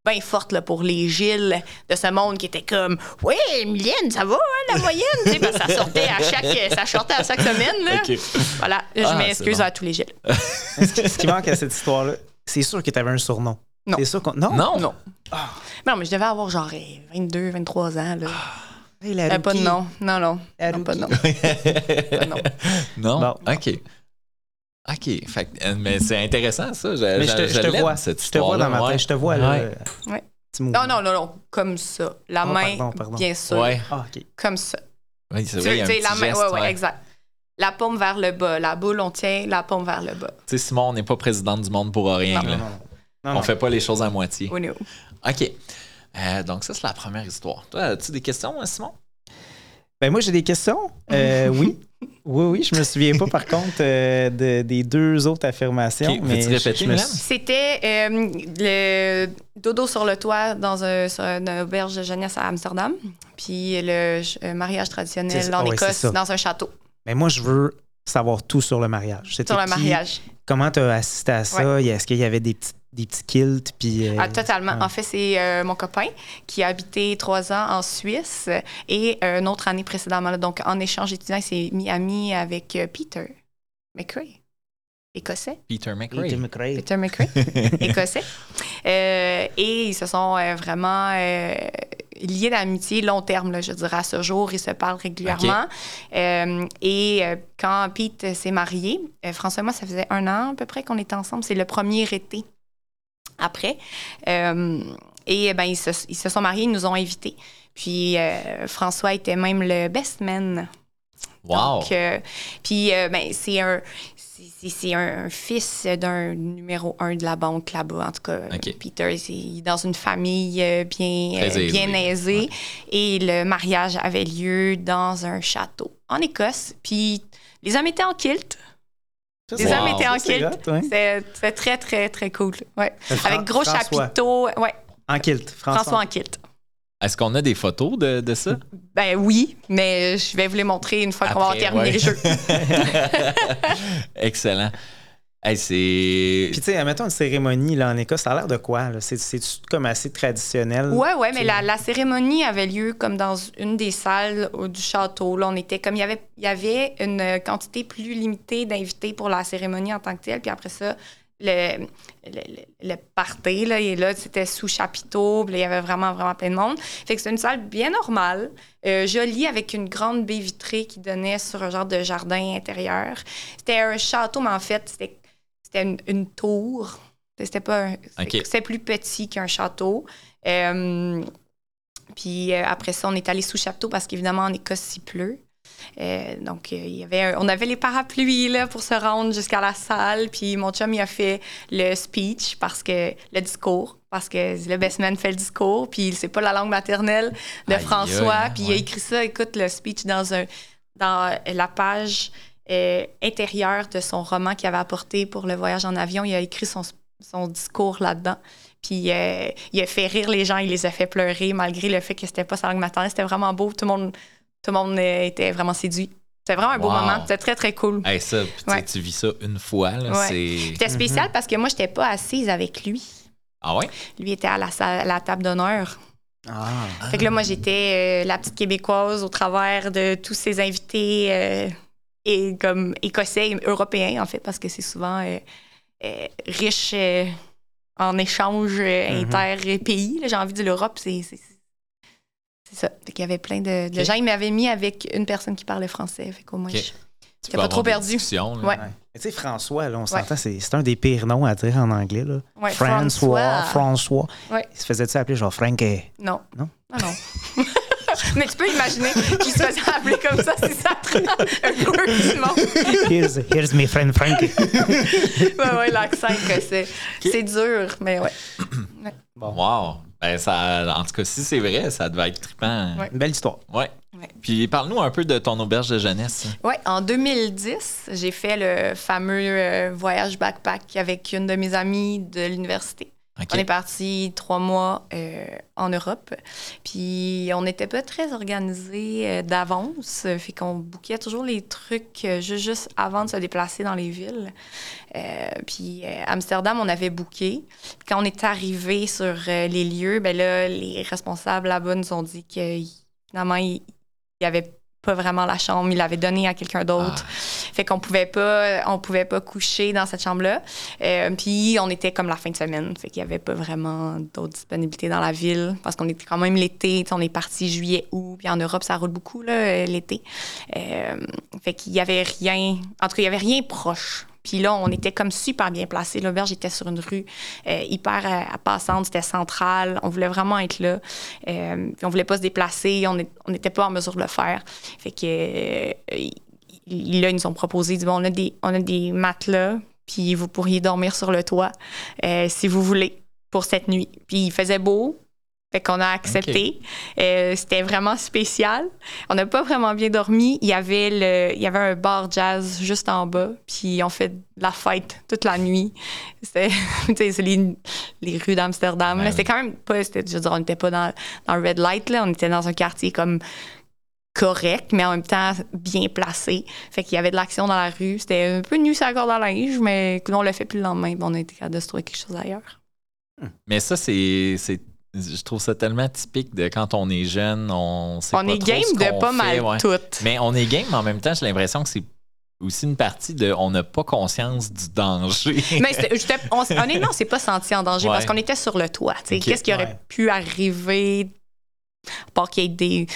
bien forte là, pour les Gilles de ce monde qui était comme Ouais, Mylène, ça va, hein, la moyenne? Tu sais, parce que ça sortait à chaque, ça sortait à chaque semaine. Là. Voilà, je Ah, m'excuse bon. à tous les Gilles. Ce qui, manque à cette histoire-là, c'est sûr que tu avais un surnom. Non. C'est sûr qu'on. Non? Non? Non. Mais non, mais je devais avoir genre eh, 22, 23 ans. Là. La Euh, pas de nom. Non, non. Non, pas de nom. Pas de nom. non? Bon. OK. OK. Fait, euh, mais c'est intéressant, ça. Je, Mais je te, je te l'aime, vois. cette Je te vois dans ma tête. Je te vois là. Ouais. Ouais. Non, non, non, non. Comme ça. La Oh, main, pardon, pardon. bien sûr. Ouais. Ah, OK. Comme ça. Oui, c'est vrai, il y a un sais, petit la main, geste, ouais, ouais, exact. La paume vers le bas. La boule, on tient la paume vers le bas. Tu sais, Simon, on n'est pas présidente du monde pour rien. Non, là. non, non. Non, On non. fait pas les choses à moitié. Oui. OK. Euh, donc, ça, c'est la première histoire. Toi, as-tu des questions, hein, Simon? Ben moi, j'ai des questions. Euh, [LAUGHS] oui. Oui, oui, je me souviens pas par contre euh, de- des deux autres affirmations. Ok, mais répéter, me C'était euh, le dodo sur le toit dans un, sur une auberge de jeunesse à Amsterdam. Puis le euh, mariage traditionnel en ah Écosse dans un château. Mais moi, je veux savoir tout sur le mariage. Sur le qui? mariage. Comment tu as assisté à ça? Est-ce qu'il y avait des petits, des petits kilts? Puis, euh, Ah, totalement. ouais. En fait, c'est euh, mon copain qui a habité trois ans en Suisse et euh, une autre année précédemment. là. Donc, en échange étudiant, il s'est mis ami avec euh, Peter McRae, écossais. Peter Peter McRae. McRae. Peter McRae, [LAUGHS] écossais. Euh, et ils se sont euh, vraiment euh, liés d'amitié long terme, là, je dirais, à ce jour. Ils se parlent régulièrement. Euh, et euh, quand Pete s'est marié, euh, François et moi, ça faisait un an à peu près qu'on était ensemble. C'est le premier été après. Euh, et ben, ils, se, ils se sont mariés, ils nous ont invités. Puis euh, François était même le best man Wow. donc, euh, puis, ben, c'est un, c'est- un, fils d'un numéro un de la banque là-bas. En tout cas, Ok. Peter, c'est il est dans une famille bien, euh, bien aisée. aisée. Et le mariage avait lieu dans un château en Écosse. Puis, les hommes étaient en kilt. Les hommes étaient en kilt. C'était très, très, très cool. Ouais. Avec gros François. chapiteaux. Ouais, En kilt. François. François en kilt. Est-ce qu'on a des photos de, de ça? Ben oui, mais je vais vous les montrer une fois qu'on va avoir terminé ouais. le jeu. [LAUGHS] Excellent. Hey, c'est. Puis, tu sais, mettons une cérémonie là, en Écosse, ça a l'air de quoi? là? C'est- C'est comme assez traditionnel? Ouais, ouais, mais la, la cérémonie avait lieu comme dans une des salles du château. Là, on était comme il y avait, il y avait une quantité plus limitée d'invités pour la cérémonie en tant que telle. Puis après ça, le, le, le- le party, là, et là, c'était sous chapiteau. Il y avait vraiment, vraiment plein de monde. Fait que c'était une salle bien normale, euh, jolie, avec une grande baie vitrée qui donnait sur un genre de jardin intérieur. C'était un château, mais en fait, c'était c'était une, une tour. C'était pas. C'était plus petit qu'un château. Euh, puis euh, après ça, on est allé sous chapiteau parce qu'évidemment, en Écosse, il pleut. Euh, donc, il y avait un- on avait les parapluies là, pour se rendre jusqu'à la salle. Puis mon chum, il a fait le speech, parce que le discours, parce que le best man fait le discours. Puis c'est pas la langue maternelle de Aïe, François. puis il a écrit ça, écoute, le speech dans, un, dans la page euh, intérieure de son roman qu'il avait apporté pour le voyage en avion. Il a écrit son, son discours là-dedans. Puis euh, il a fait rire les gens, il les a fait pleurer malgré le fait que c'était pas sa langue maternelle. C'était vraiment beau. Tout le monde, tout le monde euh, était vraiment séduit. C'était vraiment un beau Wow. moment. C'était très, très cool. Hey, ça, puis tu sais, Ouais. tu vis ça une fois, Ouais. C'était spécial parce que moi, j'étais pas assise avec lui. Ah ouais? Lui était à la, salle- à la table d'honneur. Ah. Fait que là, moi, j'étais euh, la petite québécoise au travers de tous ces invités euh, et comme écossais et européens, en fait, parce que c'est souvent euh, euh, riche euh, en échanges euh, Mhm. inter-pays. J'ai envie de dire l'Europe, c'est ça. Fait qu'il y avait plein de, gens. Ils m'avaient mis avec une personne qui parlait français. Fait qu'au moins, je- pas trop perdu. Ouais. Tu sais, François, là, on s'entend, c'est c'est un des pires noms à dire en anglais. Là. Ouais, François, François. Ouais. Il se faisait-tu appeler genre Frankie? Non. Non? Ah non. [LAUGHS] [LAUGHS] Mais tu peux imaginer qu'il se faisait appeler comme ça si ça prend [LAUGHS] un peu du monde. Here's, here's my friend Frankie. [LAUGHS] Ouais, ouais, l'accent écossais. C'est dur, mais ouais. [CLEARS THROAT] Wow. Ben, ça, en tout cas, si c'est vrai, ça devait être trippant. Ouais. Une belle histoire. Ouais. Ouais. Puis parle-nous un peu de ton auberge de jeunesse. Ouais, en 2010, j'ai fait le fameux euh, voyage backpack avec une de mes amies de l'université. On est parti trois mois euh, en Europe. Puis on n'était pas très organisé euh, d'avance. Fait qu'on bouquait toujours les trucs euh, ju- juste avant de se déplacer dans les villes. Puis Amsterdam, on avait booké. Quand on est arrivé sur les lieux, ben là, les responsables là-bas nous ont dit que finalement, il n'y avait pas vraiment la chambre. Ils l'avaient donnée à quelqu'un d'autre. Fait qu'on pouvait pas, on pouvait pas coucher dans cette chambre-là. Euh, puis on était comme la fin de semaine, fait qu'il y avait pas vraiment d'autres disponibilités dans la ville parce qu'on était quand même l'été. On est parti juillet, août, puis en Europe ça roule beaucoup là euh, l'été. Euh, fait qu'il y avait rien, en tout cas il y avait rien proche. Puis là, on était comme super bien placés. L'auberge était sur une rue euh, hyper euh, passante, c'était central. On voulait vraiment être là. Euh, on voulait pas se déplacer, on n'était pas en mesure de le faire. Fait que euh, là, ils nous ont proposé, on a des, on matelas, puis vous pourriez dormir sur le toit si vous voulez pour cette nuit. Puis il faisait beau, fait qu'on a accepté. Euh, C'était vraiment spécial. On n'a pas vraiment bien dormi. Il y avait le, il y avait un bar jazz juste en bas, puis on fait de la fête toute la nuit. [LAUGHS] C'est les, les rues d'Amsterdam. Ouais, là. C'était quand même pas, je veux dire, on n'était pas dans, dans le red light là, on était dans un quartier comme correct, mais en même temps bien placé. Fait qu'il y avait de l'action dans la rue. C'était un peu nu sur la corde à linge, mais on l'a fait plus le lendemain. On a été capable de se trouver quelque chose ailleurs. Mais ça, c'est. C'est- Je trouve ça tellement typique de quand on est jeune, on sait on pas est trop game ce de pas fait, mal ouais. tout. Mais on est game, mais en même temps, j'ai l'impression que c'est aussi une partie de on n'a pas conscience du danger. Mais on, s- honnêtement, on s'est pas senti en danger Ouais. parce qu'on était sur le toit. tu sais. Ok. Qu'est-ce qui aurait Ouais. pu arriver, à part qu'il y ait des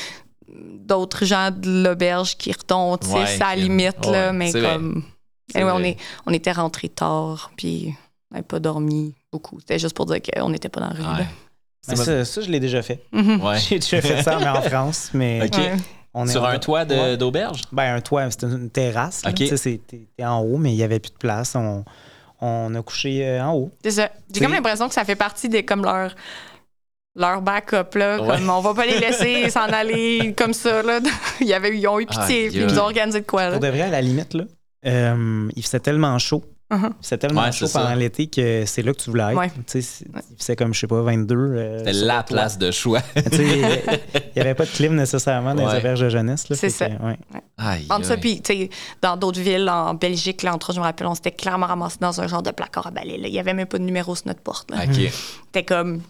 d'autres gens de l'auberge qui retombent, tu sais, Ouais, c'est à la qui- limite, ouais, là, mais c'est comme... C'est Anyway, on, est, on était rentrés tard, puis on n'avait pas dormi beaucoup. C'était juste pour dire qu'on n'était pas dans la rue. C'est ça, ça, je l'ai déjà fait. Mhm. [LAUGHS] Ouais. J'ai déjà fait ça, mais en France. Mais on est Sur un toit Ouais. d'auberge? Ben, un toit, c'était une terrasse. là. Ok. Tu sais, c'est- T'es en haut, mais il n'y avait plus de place. On, on a couché euh, en haut. C'est ça. J'ai comme l'impression que ça fait partie des comme leur leur backup là, Ouais. comme on va pas les laisser [LAUGHS] s'en aller comme ça là. Il y avait ils ont eu pitié, puis ils nous ont organisé de quoi là. Pour de vrai, à la limite, là, euh, il faisait tellement chaud. Il faisait tellement Ouais, chaud c'est pendant l'été que c'est là que tu voulais être. Ouais. Tu sais, c'est- comme, je sais pas, 22. euh, C'était la place de choix. [LAUGHS] Tu sais, Il n'y avait pas de clim nécessairement dans Ouais. les auberges de jeunesse. là, C'est ça. que, ouais. Aïe, Entre ça, puis, tu sais, dans d'autres villes, en Belgique, là, entre autres, je me rappelle, on s'était clairement ramassé dans un genre de placard à balai. là. Il n'y avait même pas de numéro sur notre porte. là. OK. C'était comme.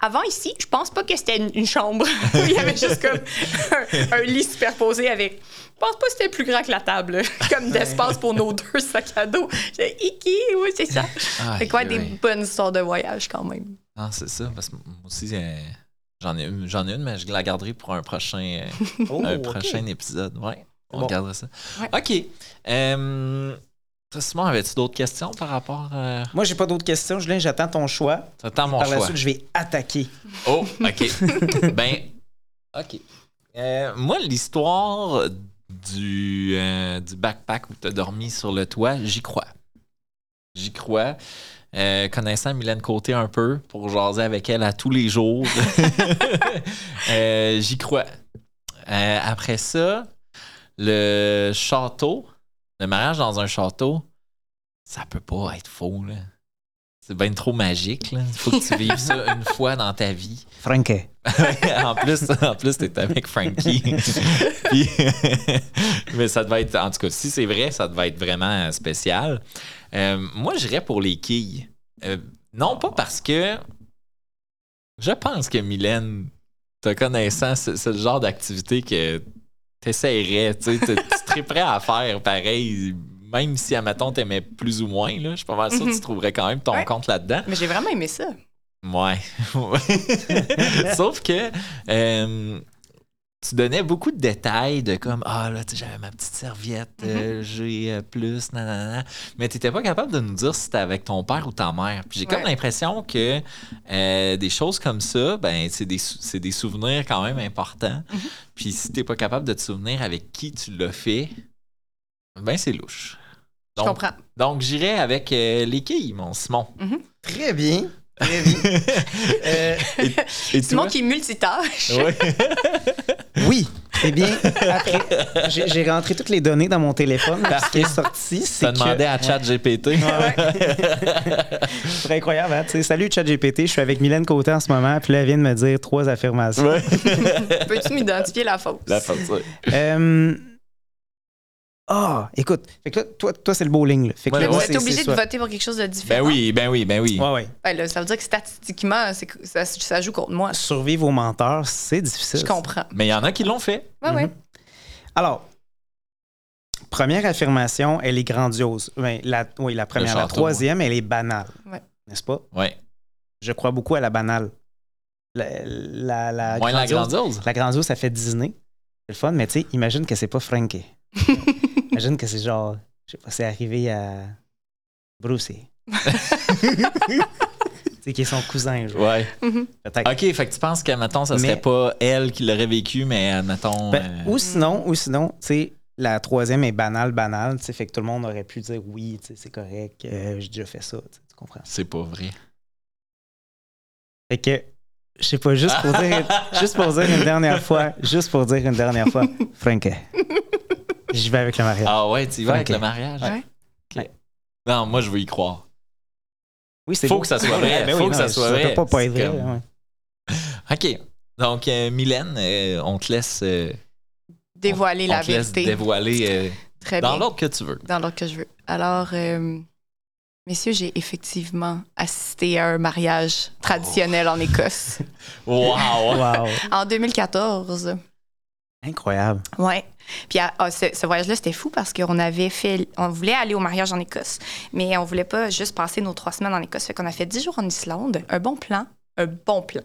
Avant ici, je pense pas que c'était une, chambre. [LAUGHS] Il y avait [LAUGHS] juste comme un, un lit superposé avec. Je pense pas que c'était plus grand que la table, [LAUGHS] comme d'espace pour nos deux sacs à dos. J'ai Iki, oui, c'est ça. Aïe, Fait quoi, des bonnes histoires de voyage quand même. Ah, c'est ça, parce que moi aussi, j'en ai, une- j'en ai une, mais je la garderai pour un prochain, Oh, un ok. prochain épisode. Ouais, on Bon. regardera ça. Ouais. OK. Euh, Simon, avais-tu d'autres questions par rapport euh, Moi, j'ai pas d'autres questions. Julien, j'attends ton choix. T'attends mon Par la choix. suite, je vais attaquer. Oh, OK. [LAUGHS] ben, OK. Euh, moi, l'histoire du, euh, du backpack où tu as dormi sur le toit, j'y crois. J'y crois. Euh, connaissant Mylène Côté un peu pour jaser avec elle à tous les jours, [LAUGHS] [LAUGHS] j'y crois. Après ça, le château, le mariage dans un château, ça peut pas être faux. là. C'est bien trop magique. Il faut que tu vives ça [LAUGHS] une fois dans ta vie. Frankie. [LAUGHS] en plus, en plus, t'es avec Frankie. [LAUGHS] Puis- mais ça devait être, en tout cas, si c'est vrai, ça devait être vraiment spécial. Euh, moi, j'irais pour les quilles. Euh, non, pas parce que je pense que Mylène, te connaissant, c'est le genre d'activité que t'essayerais, tu prêt à faire pareil, même si, admettons, t'aimais plus ou moins, là, je suis pas mal sûr que tu Mhm. trouverais quand même ton Ouais. compte là-dedans. Mais j'ai vraiment aimé ça. Ouais. [LAUGHS] [LAUGHS] Sauf que euh, tu donnais beaucoup de détails de comme Ah là, tu sais, j'avais ma petite serviette, euh, j'ai euh, plus, nanana. Mais tu n'étais pas capable de nous dire si c'était avec ton père ou ta mère. Puis j'ai comme Ouais. l'impression que euh, des choses comme ça, ben, c'est des, c'est des souvenirs quand même importants. Puis si tu n'es pas capable de te souvenir avec qui tu l'as fait, ben c'est louche. Je Donc, comprends. donc j'irai avec euh, les quilles, mon Simon. Bien. Très bien. [LAUGHS] Euh, Et Simon toi? qui est multitâche. Ouais. [LAUGHS] oui. Eh bien, après, j'ai rentré toutes les données dans mon téléphone. Ce qui est sorti, c'est Ça que... demandait à ChatGPT. [LAUGHS] C'est incroyable, hein? Tu sais, Salut ChatGPT, je suis avec Mylène Côté en ce moment, puis là, elle vient de me dire trois affirmations. Ouais. Peux-tu m'identifier la fausse? La facture. Euh, Ah, écoute, fait que là, toi, toi c'est le bowling. Là. Fait que Ouais, là, ouais. obligé de soit- voter pour quelque chose de différent. Ben oui, ben oui, ben oui. Ouais, ouais. Ouais, là, ça veut dire que statistiquement, ça, ça joue contre moi. Survivre aux menteurs, c'est difficile. Je comprends. Mais il y en a qui l'ont fait. Ouais, ouais. Mhm. Alors, première affirmation, elle est grandiose. Ben, la, oui, la première. La troisième, elle est banale. Ouais. N'est-ce pas? Ouais. Je crois beaucoup à la banale. La, la, la Moins la grandiose- grandiose. La grandiose, ça fait Disney. C'est le fun, mais tu sais, imagine que c'est pas Frankie. [LAUGHS] imagine que c'est genre, je sais pas, c'est arrivé à Brucey. c'est [LAUGHS] qui est son cousin, genre. Ouais. Mhm. Peut-être. OK, fait que tu penses que, mettons, ça serait Mais- pas elle qui l'aurait vécu, mais, mettons... Ben, euh, Ou sinon, ou sinon, tu sais, la troisième est banale, banale, tu sais, fait que tout le monde aurait pu dire oui, tu sais, c'est correct, euh, j'ai déjà fait ça, tu comprends? C'est pas vrai. Fait que, je sais pas, juste pour dire, [LAUGHS] juste pour dire une dernière fois, juste pour dire une dernière fois, [LAUGHS] Frankie. J'y vais avec le mariage. Ah ouais, tu y vas avec le mariage? Ouais. Non, moi, je veux y croire. oui, c'est faut beau. que ça soit vrai, Ben faut oui, que non, ça soit Ça vrai. peut pas, pas être C'est vrai. comme- ouais. [LAUGHS] OK. Donc, euh, Mylène, euh, on te laisse, euh, Dévoiler on la te laisse vérité. dévoiler euh, Très dans l'ordre que tu veux. Dans l'ordre que je veux. Alors, euh, messieurs, j'ai effectivement assisté à un mariage traditionnel en Écosse [LAUGHS] Wow! Wow. en 2014. Incroyable. Ouais. Puis ah, ah, ce, ce voyage-là, c'était fou parce qu'on avait fait. On voulait aller au mariage en Écosse, mais on voulait pas juste passer nos trois semaines en Écosse. Fait qu'on a fait dix jours en Islande. Un bon plan. Un bon plan.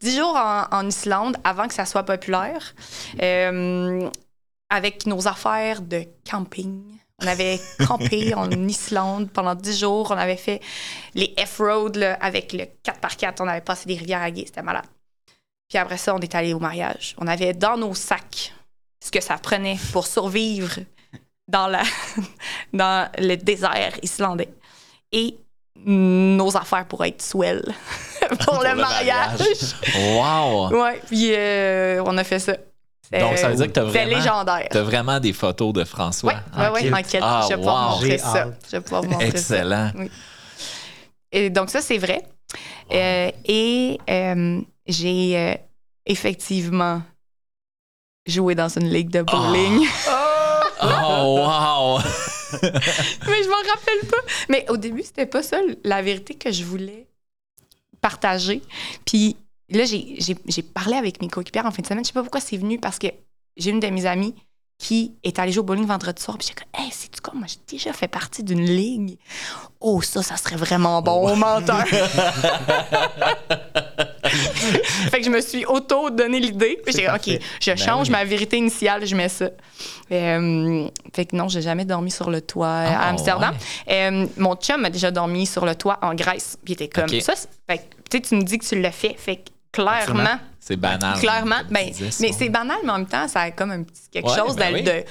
Dix jours en, en Islande avant que ça soit populaire. euh, avec nos affaires de camping. On avait campé [LAUGHS] en Islande pendant dix jours. On avait fait les F-Road avec le 4x4. On avait passé des rivières à gué. C'était malade. Puis après ça, on est allé au mariage. On avait dans nos sacs ce que ça prenait pour survivre dans, la, [LAUGHS] dans le désert islandais. Et nos affaires pour être swell [LAUGHS] pour, le, mariage. Wow! [LAUGHS] ouais, puis euh, on a fait ça. Donc, ça veut dire que t'as C'était vraiment, légendaire. t'as vraiment des photos de François. Ouais, en kilt. Ah, je vais pouvoir wow. montrer ça. Je vais pouvoir montrer ça. Excellent. Et donc, ça, c'est vrai. Euh, et euh, j'ai euh, effectivement joué dans une ligue de bowling. [LAUGHS] Oh, wow! [LAUGHS] Mais je m'en rappelle pas. Mais au début, c'était pas ça la vérité que je voulais partager. Puis là, j'ai- j'ai j'ai parlé avec mes coéquipières en fin de semaine. Je sais pas pourquoi c'est venu parce que j'ai une de mes amies qui est allée jouer au bowling vendredi soir. Puis j'ai dit, hey, c'est quoi? Moi, j'ai déjà fait partie d'une ligue. Oh, ça, ça serait vraiment bon au menteur. [LAUGHS] [LAUGHS] fait que je me suis auto-donné l'idée. Puis j'ai. OK, je Ben change oui. ma vérité initiale, je mets ça. Euh, fait que non, j'ai jamais dormi sur le toit à Ah, Amsterdam. Euh, mon chum a déjà dormi sur le toit en Grèce. Puis il était comme ça. Fait que, tu me dis que tu l'as fait. Fait que clairement. C'est banal. clairement, ben, disais, mais c'est banal, mais en même temps, ça a comme un petit quelque Ouais, chose ben de, oui. de,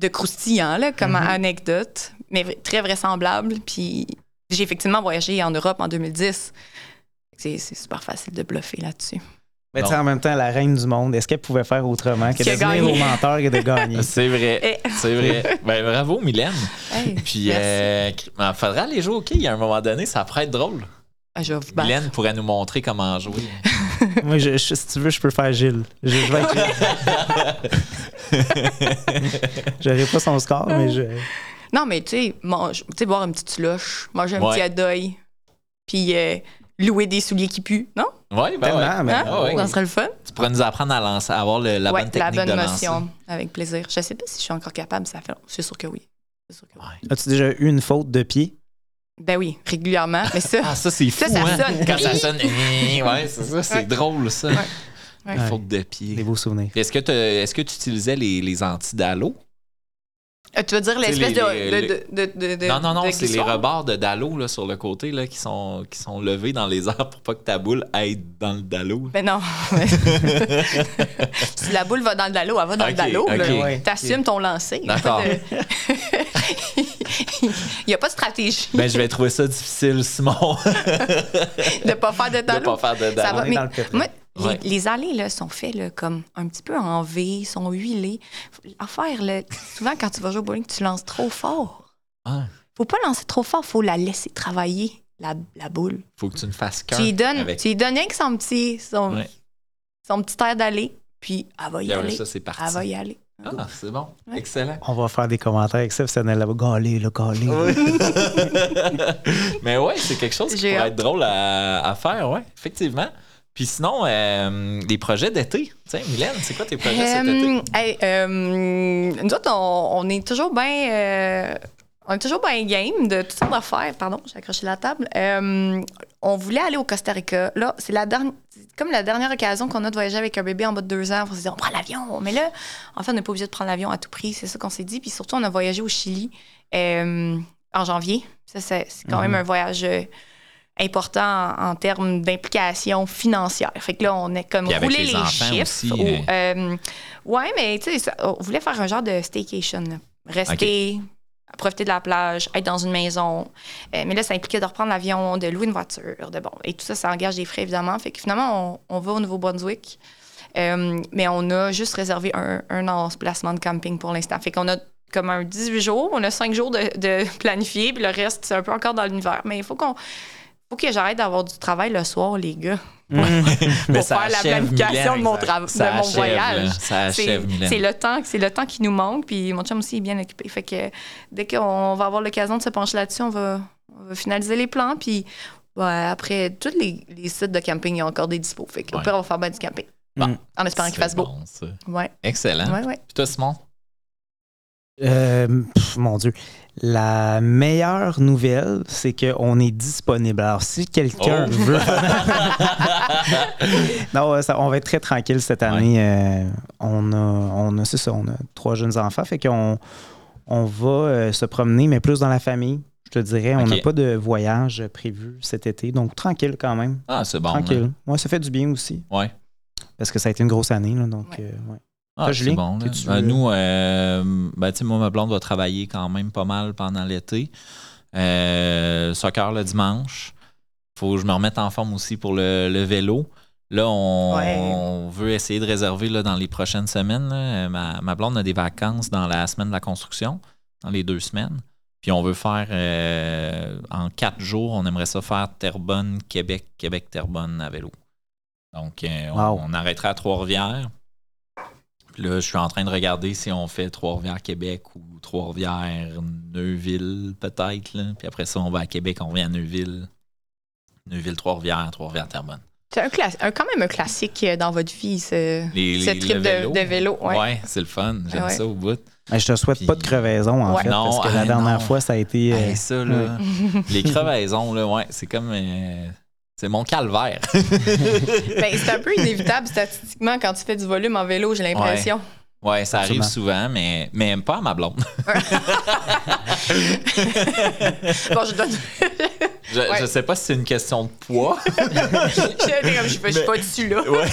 de croustillant, là, comme Mhm. anecdote, mais très vraisemblable. Puis j'ai effectivement voyagé en Europe en 2010. C'est c'est super facile de bluffer là-dessus. Mais tu en même temps, la reine du monde, est-ce qu'elle pouvait faire autrement que de venir gagner. au menteur et de gagner? [LAUGHS] C'est vrai. C'est vrai. Ben, bravo, Mylène. Hey, Puis, merci. euh, il faudra aller jouer au quai. À un moment donné, ça pourrait être drôle. Ah, je vais vous battre. Mylène pourrait nous montrer comment jouer. [LAUGHS] Moi, je- je- si tu veux, je peux faire Gilles. Je, je vais être [LAUGHS] J'aurai pas son score, mais je. Non, mais tu sais, mange- tu sais, boire une petite slush, manger un Ouais. petit adoy, puis euh, louer des souliers qui puent, non? Oui, ben ouais. Hein? Ah ouais. Ça serait le fun. Tu pourrais nous apprendre à lancer, à avoir le- la ouais, bonne la technique bonne de lancer. motion, avec plaisir. Je sais pas si je suis encore capable, ça fait. C'est sûr que oui. C'est sûr que oui. Ouais. As-tu déjà eu une faute de pied? Ben oui, régulièrement. Mais ça, [LAUGHS] Ah, ça, c'est fou, Ça, ça hein? sonne. Quand ça sonne, ouais, c'est ça, c'est Ouais. drôle, ça. Ouais. Ouais. Des fautes de pied. Des beaux souvenirs. Est-ce que, que tu utilisais les, les anti-dallo? Euh, tu veux dire l'espèce les- de, les- de, de, de, de- non, non, non, de c'est les rebords de dallo là, sur le côté là, qui, sont, qui sont levés dans les airs pour pas que ta boule aille dans le dallo. Mais non. [LAUGHS] si la boule va dans le dallo, elle va dans le dallo. ok. là. Ouais. T'assumes ton lancer. D'accord. de- [LAUGHS] Il n'y a pas de stratégie Ben, je vais trouver ça difficile, Simon, [LAUGHS] de ne pas faire de de dallo. pas faire de Ça dallo. va, mais dans le moi, Ouais. les allées là, sont faites là, comme un petit peu en V, sont huilées. L'affaire, là, souvent quand tu vas jouer au bowling, tu lances trop fort. Ah, Faut pas lancer trop fort, faut la laisser travailler, la, la boule. faut que tu ne fasses qu'un. Tu lui donnes, avec- tu lui donnes rien que son petit, son, Ouais. son petit air d'aller, puis elle va y aller. ça, c'est parti. Elle va y aller. Ah, c'est bon. Ouais. Excellent. On va faire des commentaires exceptionnels là-bas. Galé, là, galé. [LAUGHS] Mais ouais, c'est quelque chose qui pourrait être drôle à, à faire, ouais, effectivement. Puis sinon, euh, les projets d'été. Tiens, Mylène, c'est quoi tes projets cet été? Euh, hey, euh, nous autres, on, on est toujours bien. on est toujours bien game de toutes sortes d'affaires. Pardon, j'ai accroché la table. On voulait aller au Costa Rica. Là, c'est la dernière. Comme la dernière occasion qu'on a de voyager avec un bébé en bas de deux ans, on s'est dit, on prend l'avion. Mais là, en fait, on n'est pas obligé de prendre l'avion à tout prix. C'est ça qu'on s'est dit. Puis surtout, on a voyagé au Chili en janvier. Ça, c'est quand même un voyage important en, en termes d'implication financière. Fait que là, on est comme Puis roulé les les, chiffres. aussi, hein. euh, ouais, mais tu sais, on voulait faire un genre de staycation. là. Rester, profiter de la plage, être dans une maison. Euh, mais là, ça impliquait de reprendre l'avion, de louer une voiture, de bon. Et tout ça, ça engage des frais, évidemment. Fait que finalement, on, on va au Nouveau-Brunswick. Euh, mais on a juste réservé un, un emplacement de camping pour l'instant. Fait qu'on a comme un 18 jours, on a 5 jours de, de [LAUGHS] planifié, puis le reste, c'est un peu encore dans l'univers. Mais il faut qu'on faut que j'arrête d'avoir du travail le soir, les gars, [LAUGHS] pour ça faire la planification Mylène, de mon, tra- Ça de mon achève, voyage. C'est le temps, c'est le temps qui nous manque, puis mon chum aussi est bien occupé. Fait que dès qu'on va avoir l'occasion de se pencher là-dessus, on va, on va finaliser les plans, puis ouais, après, tous les, les sites de camping, il y a encore des dispos. Fait que, Ouais. on va faire bien du camping. Bon. En espérant qu'il fasse beau. bon, ça. Ouais, Excellent. ouais, ouais. Puis toi, Simon? Euh, pff, mon Dieu. La meilleure nouvelle, c'est qu'on est disponible. Alors, si quelqu'un Oh. veut. [LAUGHS] non, ça- on va être très tranquille cette année. Euh, on a, on a c'est ça, on a trois jeunes enfants. Fait qu'on on va euh, se promener, mais plus dans la famille. Je te dirais, on n'a pas de voyage prévu cet été. Donc, tranquille quand même. Ah, c'est bon. tranquille. Moi, ça fait du bien aussi. Ouais. Parce que ça a été une grosse année. Là, donc, Ouais. euh, ouais. Ah, c'est bon. là. Ben, euh, nous, euh, ben, tu sais, moi, ma blonde va travailler quand même pas mal pendant l'été. Euh, soccer le dimanche. faut que je me remette en forme aussi pour le, le vélo. Là, on, Ouais. on veut essayer de réserver là, dans les prochaines semaines. là. Euh, Ma, ma blonde a des vacances dans la semaine de la construction, dans les deux semaines. Puis on veut faire euh, en quatre jours, on aimerait ça faire Terrebonne, Québec, Québec, Terrebonne à vélo. Donc, euh, on, Wow. on arrêtera à Trois-Rivières. Puis là, je suis en train de regarder si on fait Trois-Rivières, Québec ou Trois-Rivières, Neuville, peut-être. Puis après ça, on va à Québec, on revient à Neuville. Neuville, Trois-Rivières, Trois-Rivières, Terrebonne. C'est un quand même un classique euh, dans votre vie, ce, Les- ce les- trip de vélo. de vélo. Ouais. Ouais, c'est le fun. J'aime Ouais. ça au bout. Mais je te souhaite Puis- pas de crevaison, en Ouais. fait, Non, parce que la ah, dernière non. fois, ça a été. euh, Hey, ça, là, les crevaisons, là, ouais, c'est comme. euh, c'est mon calvaire. [LAUGHS] Ben, c'est un peu inévitable statistiquement quand tu fais du volume en vélo, j'ai l'impression. Ouais, ça arrive souvent, mais, mais pas à ma blonde. [LAUGHS] Bon, je donne. Je, Ouais. je sais pas si c'est une question de poids. [LAUGHS] Je suis pas- je suis pas dessus, là. Ouais.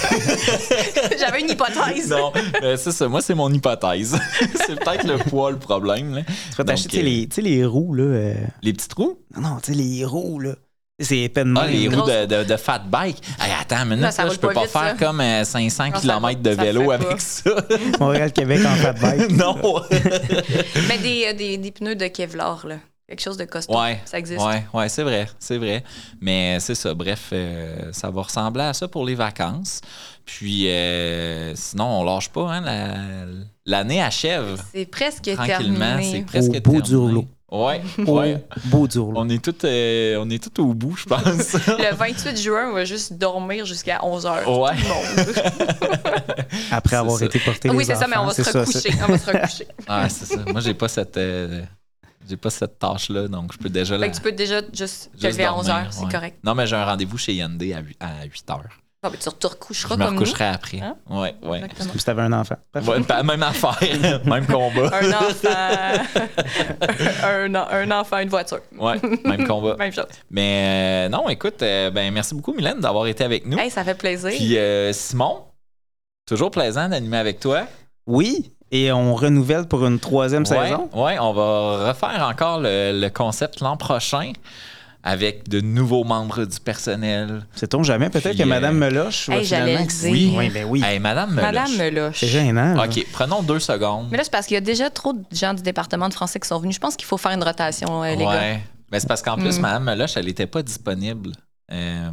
J'avais une hypothèse. non, mais c'est ça. Moi, c'est mon hypothèse. c'est peut-être le poids le problème. là. Tu vas t'acheter sais, euh, les, tu sais, les roues, là. euh, Les petits trous? Non, non, tu sais, les roues, là. C'est épais de Ah, les roues de, de, de fat bike. Hey, attends une minute, Non, ça là, roule je peux pas pas vite, faire ça. comme euh, 500 Non, ça km de ça vélo avec pas. ça. [LAUGHS] Montréal-Québec en fat bike. [LAUGHS] non. [LAUGHS] Mais des, euh, des, des pneus de Kevlar, là. Quelque chose de costaud. Ouais. Ça existe. Ouais, ouais, c'est vrai, c'est vrai. Mais c'est ça, bref, euh, ça va ressembler à ça pour les vacances. Puis euh, sinon, on lâche pas, hein, la- l'année achève C'est presque tranquillement, c'est terminé. presque Au bout du terminé. rouleau. Ouais, Au ouais. du rouleau. On est tout, euh, on est tout au bout, je pense. [LAUGHS] Le 28 juin, on va juste dormir jusqu'à 11 h. Ouais. [LAUGHS] Après avoir ça. été porté oui, c'est ça, mais on va se c'est ça, recoucher. c'est- On va se recoucher. [LAUGHS] ah, c'est ça. Moi, j'ai pas cette, euh, j'ai pas cette tâche-là, donc je peux déjà la. Que tu peux déjà juste te juste lever à 11 dormir, h. C'est ouais. correct. Non, mais j'ai un rendez-vous chez Hyundai à 8, à 8 heures. Ah, ben, tu te recoucheras Je me comme nous. après. Hein? Ouais, ouais. Exactement. Comme si t'avais un enfant. Ouais, pas- même affaire, [LAUGHS] même combat. Un enfant. [LAUGHS] un, en- un enfant, une voiture. Ouais, même combat. [LAUGHS] Même chose. Mais euh, non, écoute, euh, ben merci beaucoup Mylène d'avoir été avec nous. Hey, ça fait plaisir. Puis euh, Simon, toujours plaisant d'animer avec toi. Oui, et on renouvelle pour une troisième Ouais, saison. ouais, on va refaire encore le, le concept l'an prochain avec de nouveaux membres du personnel. Sait-on jamais? Peut-être que euh, Madame Meloche va hey, finalement... dire. Oui, ben oui. Hey, Madame Meloche. Madame Meloche. C'est gênant. là. OK, prenons deux secondes. Mais là, c'est parce qu'il y a déjà trop de gens du département de français qui sont venus. Je pense qu'il faut faire une rotation, euh, les gars. ouais. Ben, c'est parce qu'en plus, Mm. Madame Meloche, elle n'était pas disponible. Euh,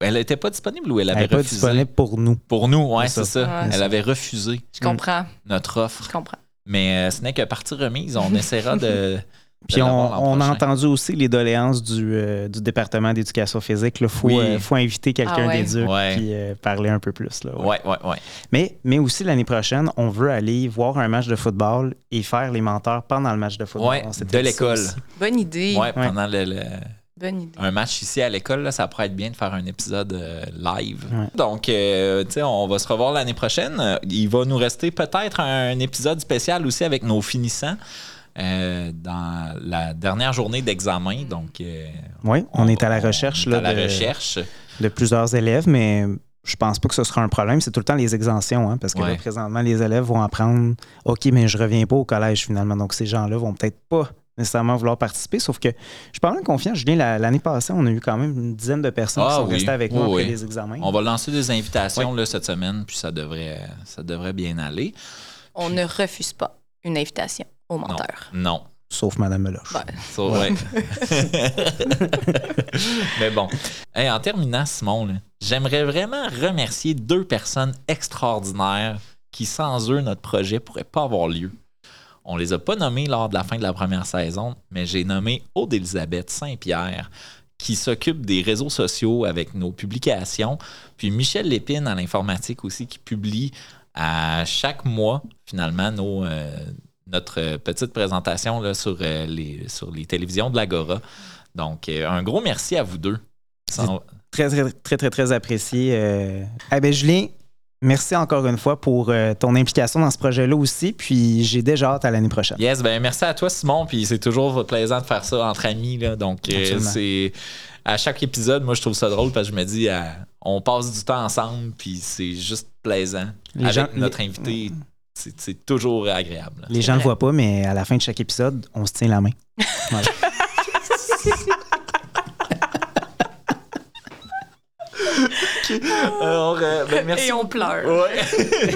elle n'était pas disponible ou elle Elle avait n'est pas refusé? disponible pour nous. Pour nous, ouais, C'est c'est ça. ça. Ouais. Elle avait refusé Je comprends. notre offre. Je comprends. Mais euh, ce n'est que partie remise. On [LAUGHS] essaiera de. Puis on, a entendu aussi les doléances du, euh, du département d'éducation physique. Il faut, Oui. euh, faut inviter quelqu'un Ah ouais. d'éduc Ouais. puis euh, parler un peu plus. Là, ouais. Ouais, ouais, ouais. Mais, mais aussi l'année prochaine, on veut aller voir un match de football et faire les menteurs pendant le match de football. De l'école. Bonne idée. Ouais, pendant le- le, Bonne idée. un match ici à l'école, là, ça pourrait être bien de faire un épisode euh, live. Ouais. Donc, euh, tu sais, on va se revoir l'année prochaine. Il va nous rester peut-être un épisode spécial aussi avec nos finissants euh, dans la dernière journée d'examen. Donc, euh, Oui, on, est à la recherche, on est là, à la de, recherche. de plusieurs élèves, mais je pense pas que ce sera un problème. C'est tout le temps les exemptions, hein, parce que Ouais. là, présentement, les élèves vont apprendre OK, mais je reviens pas au collège finalement. Donc, ces gens-là vont peut-être pas nécessairement vouloir participer, sauf que je suis pas mal confiant. Julien, la- l'année passée, on a eu quand même une dizaine de personnes Ah qui sont oui. restées avec nous Oui, après oui. les examens. On va lancer des invitations là, cette semaine, puis ça devrait, ça devrait bien aller. On ne refuse pas une invitation aux menteurs. Non. Sauf Madame Meloche. Ben, ouais. [LAUGHS] Mais bon. Hey, en terminant, Simon, j'aimerais vraiment remercier deux personnes extraordinaires qui, sans eux, notre projet pourrait pas avoir lieu. On les a pas nommés lors de la fin de la première saison, mais j'ai nommé Aude-Élisabeth Saint-Pierre, qui s'occupe des réseaux sociaux avec nos publications, puis Michel Lépine à l'informatique aussi, qui publie à chaque mois, finalement, nos, euh, notre petite présentation là, sur, euh, les, sur les télévisions de l'Agora. Donc, euh, un gros merci à vous deux. Sans- Très, très, très, très, très apprécié. Euh... eh ben, Julien, merci encore une fois pour euh, ton implication dans ce projet-là aussi. Puis j'ai déjà hâte à l'année prochaine. Yes, ben merci à toi, Simon. Puis c'est toujours plaisant de faire ça entre amis. Là. Donc, euh, c'est à chaque épisode, moi, je trouve ça drôle parce que je me dis, ah, on passe du temps ensemble, puis c'est juste plaisant. Les Avec gens- notre les- invité, c'est c'est toujours agréable. Les gens ne le voient pas, mais à la fin de chaque épisode, on se tient la main. Voilà. Alors, [LAUGHS] euh, ben, merci. Et on pleure. Ouais.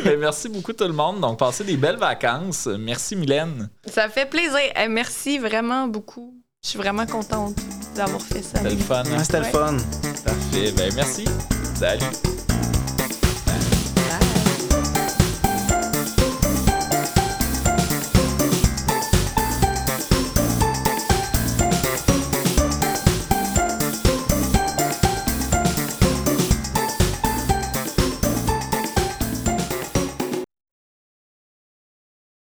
[LAUGHS] Ben, merci beaucoup tout le monde. Donc, passez des belles vacances. Merci, Mylène. Ça fait plaisir. Eh, merci vraiment beaucoup. Je suis vraiment contente d'avoir fait ça. C'était le fun. C'était le fun. Parfait. Ben, merci. Salut.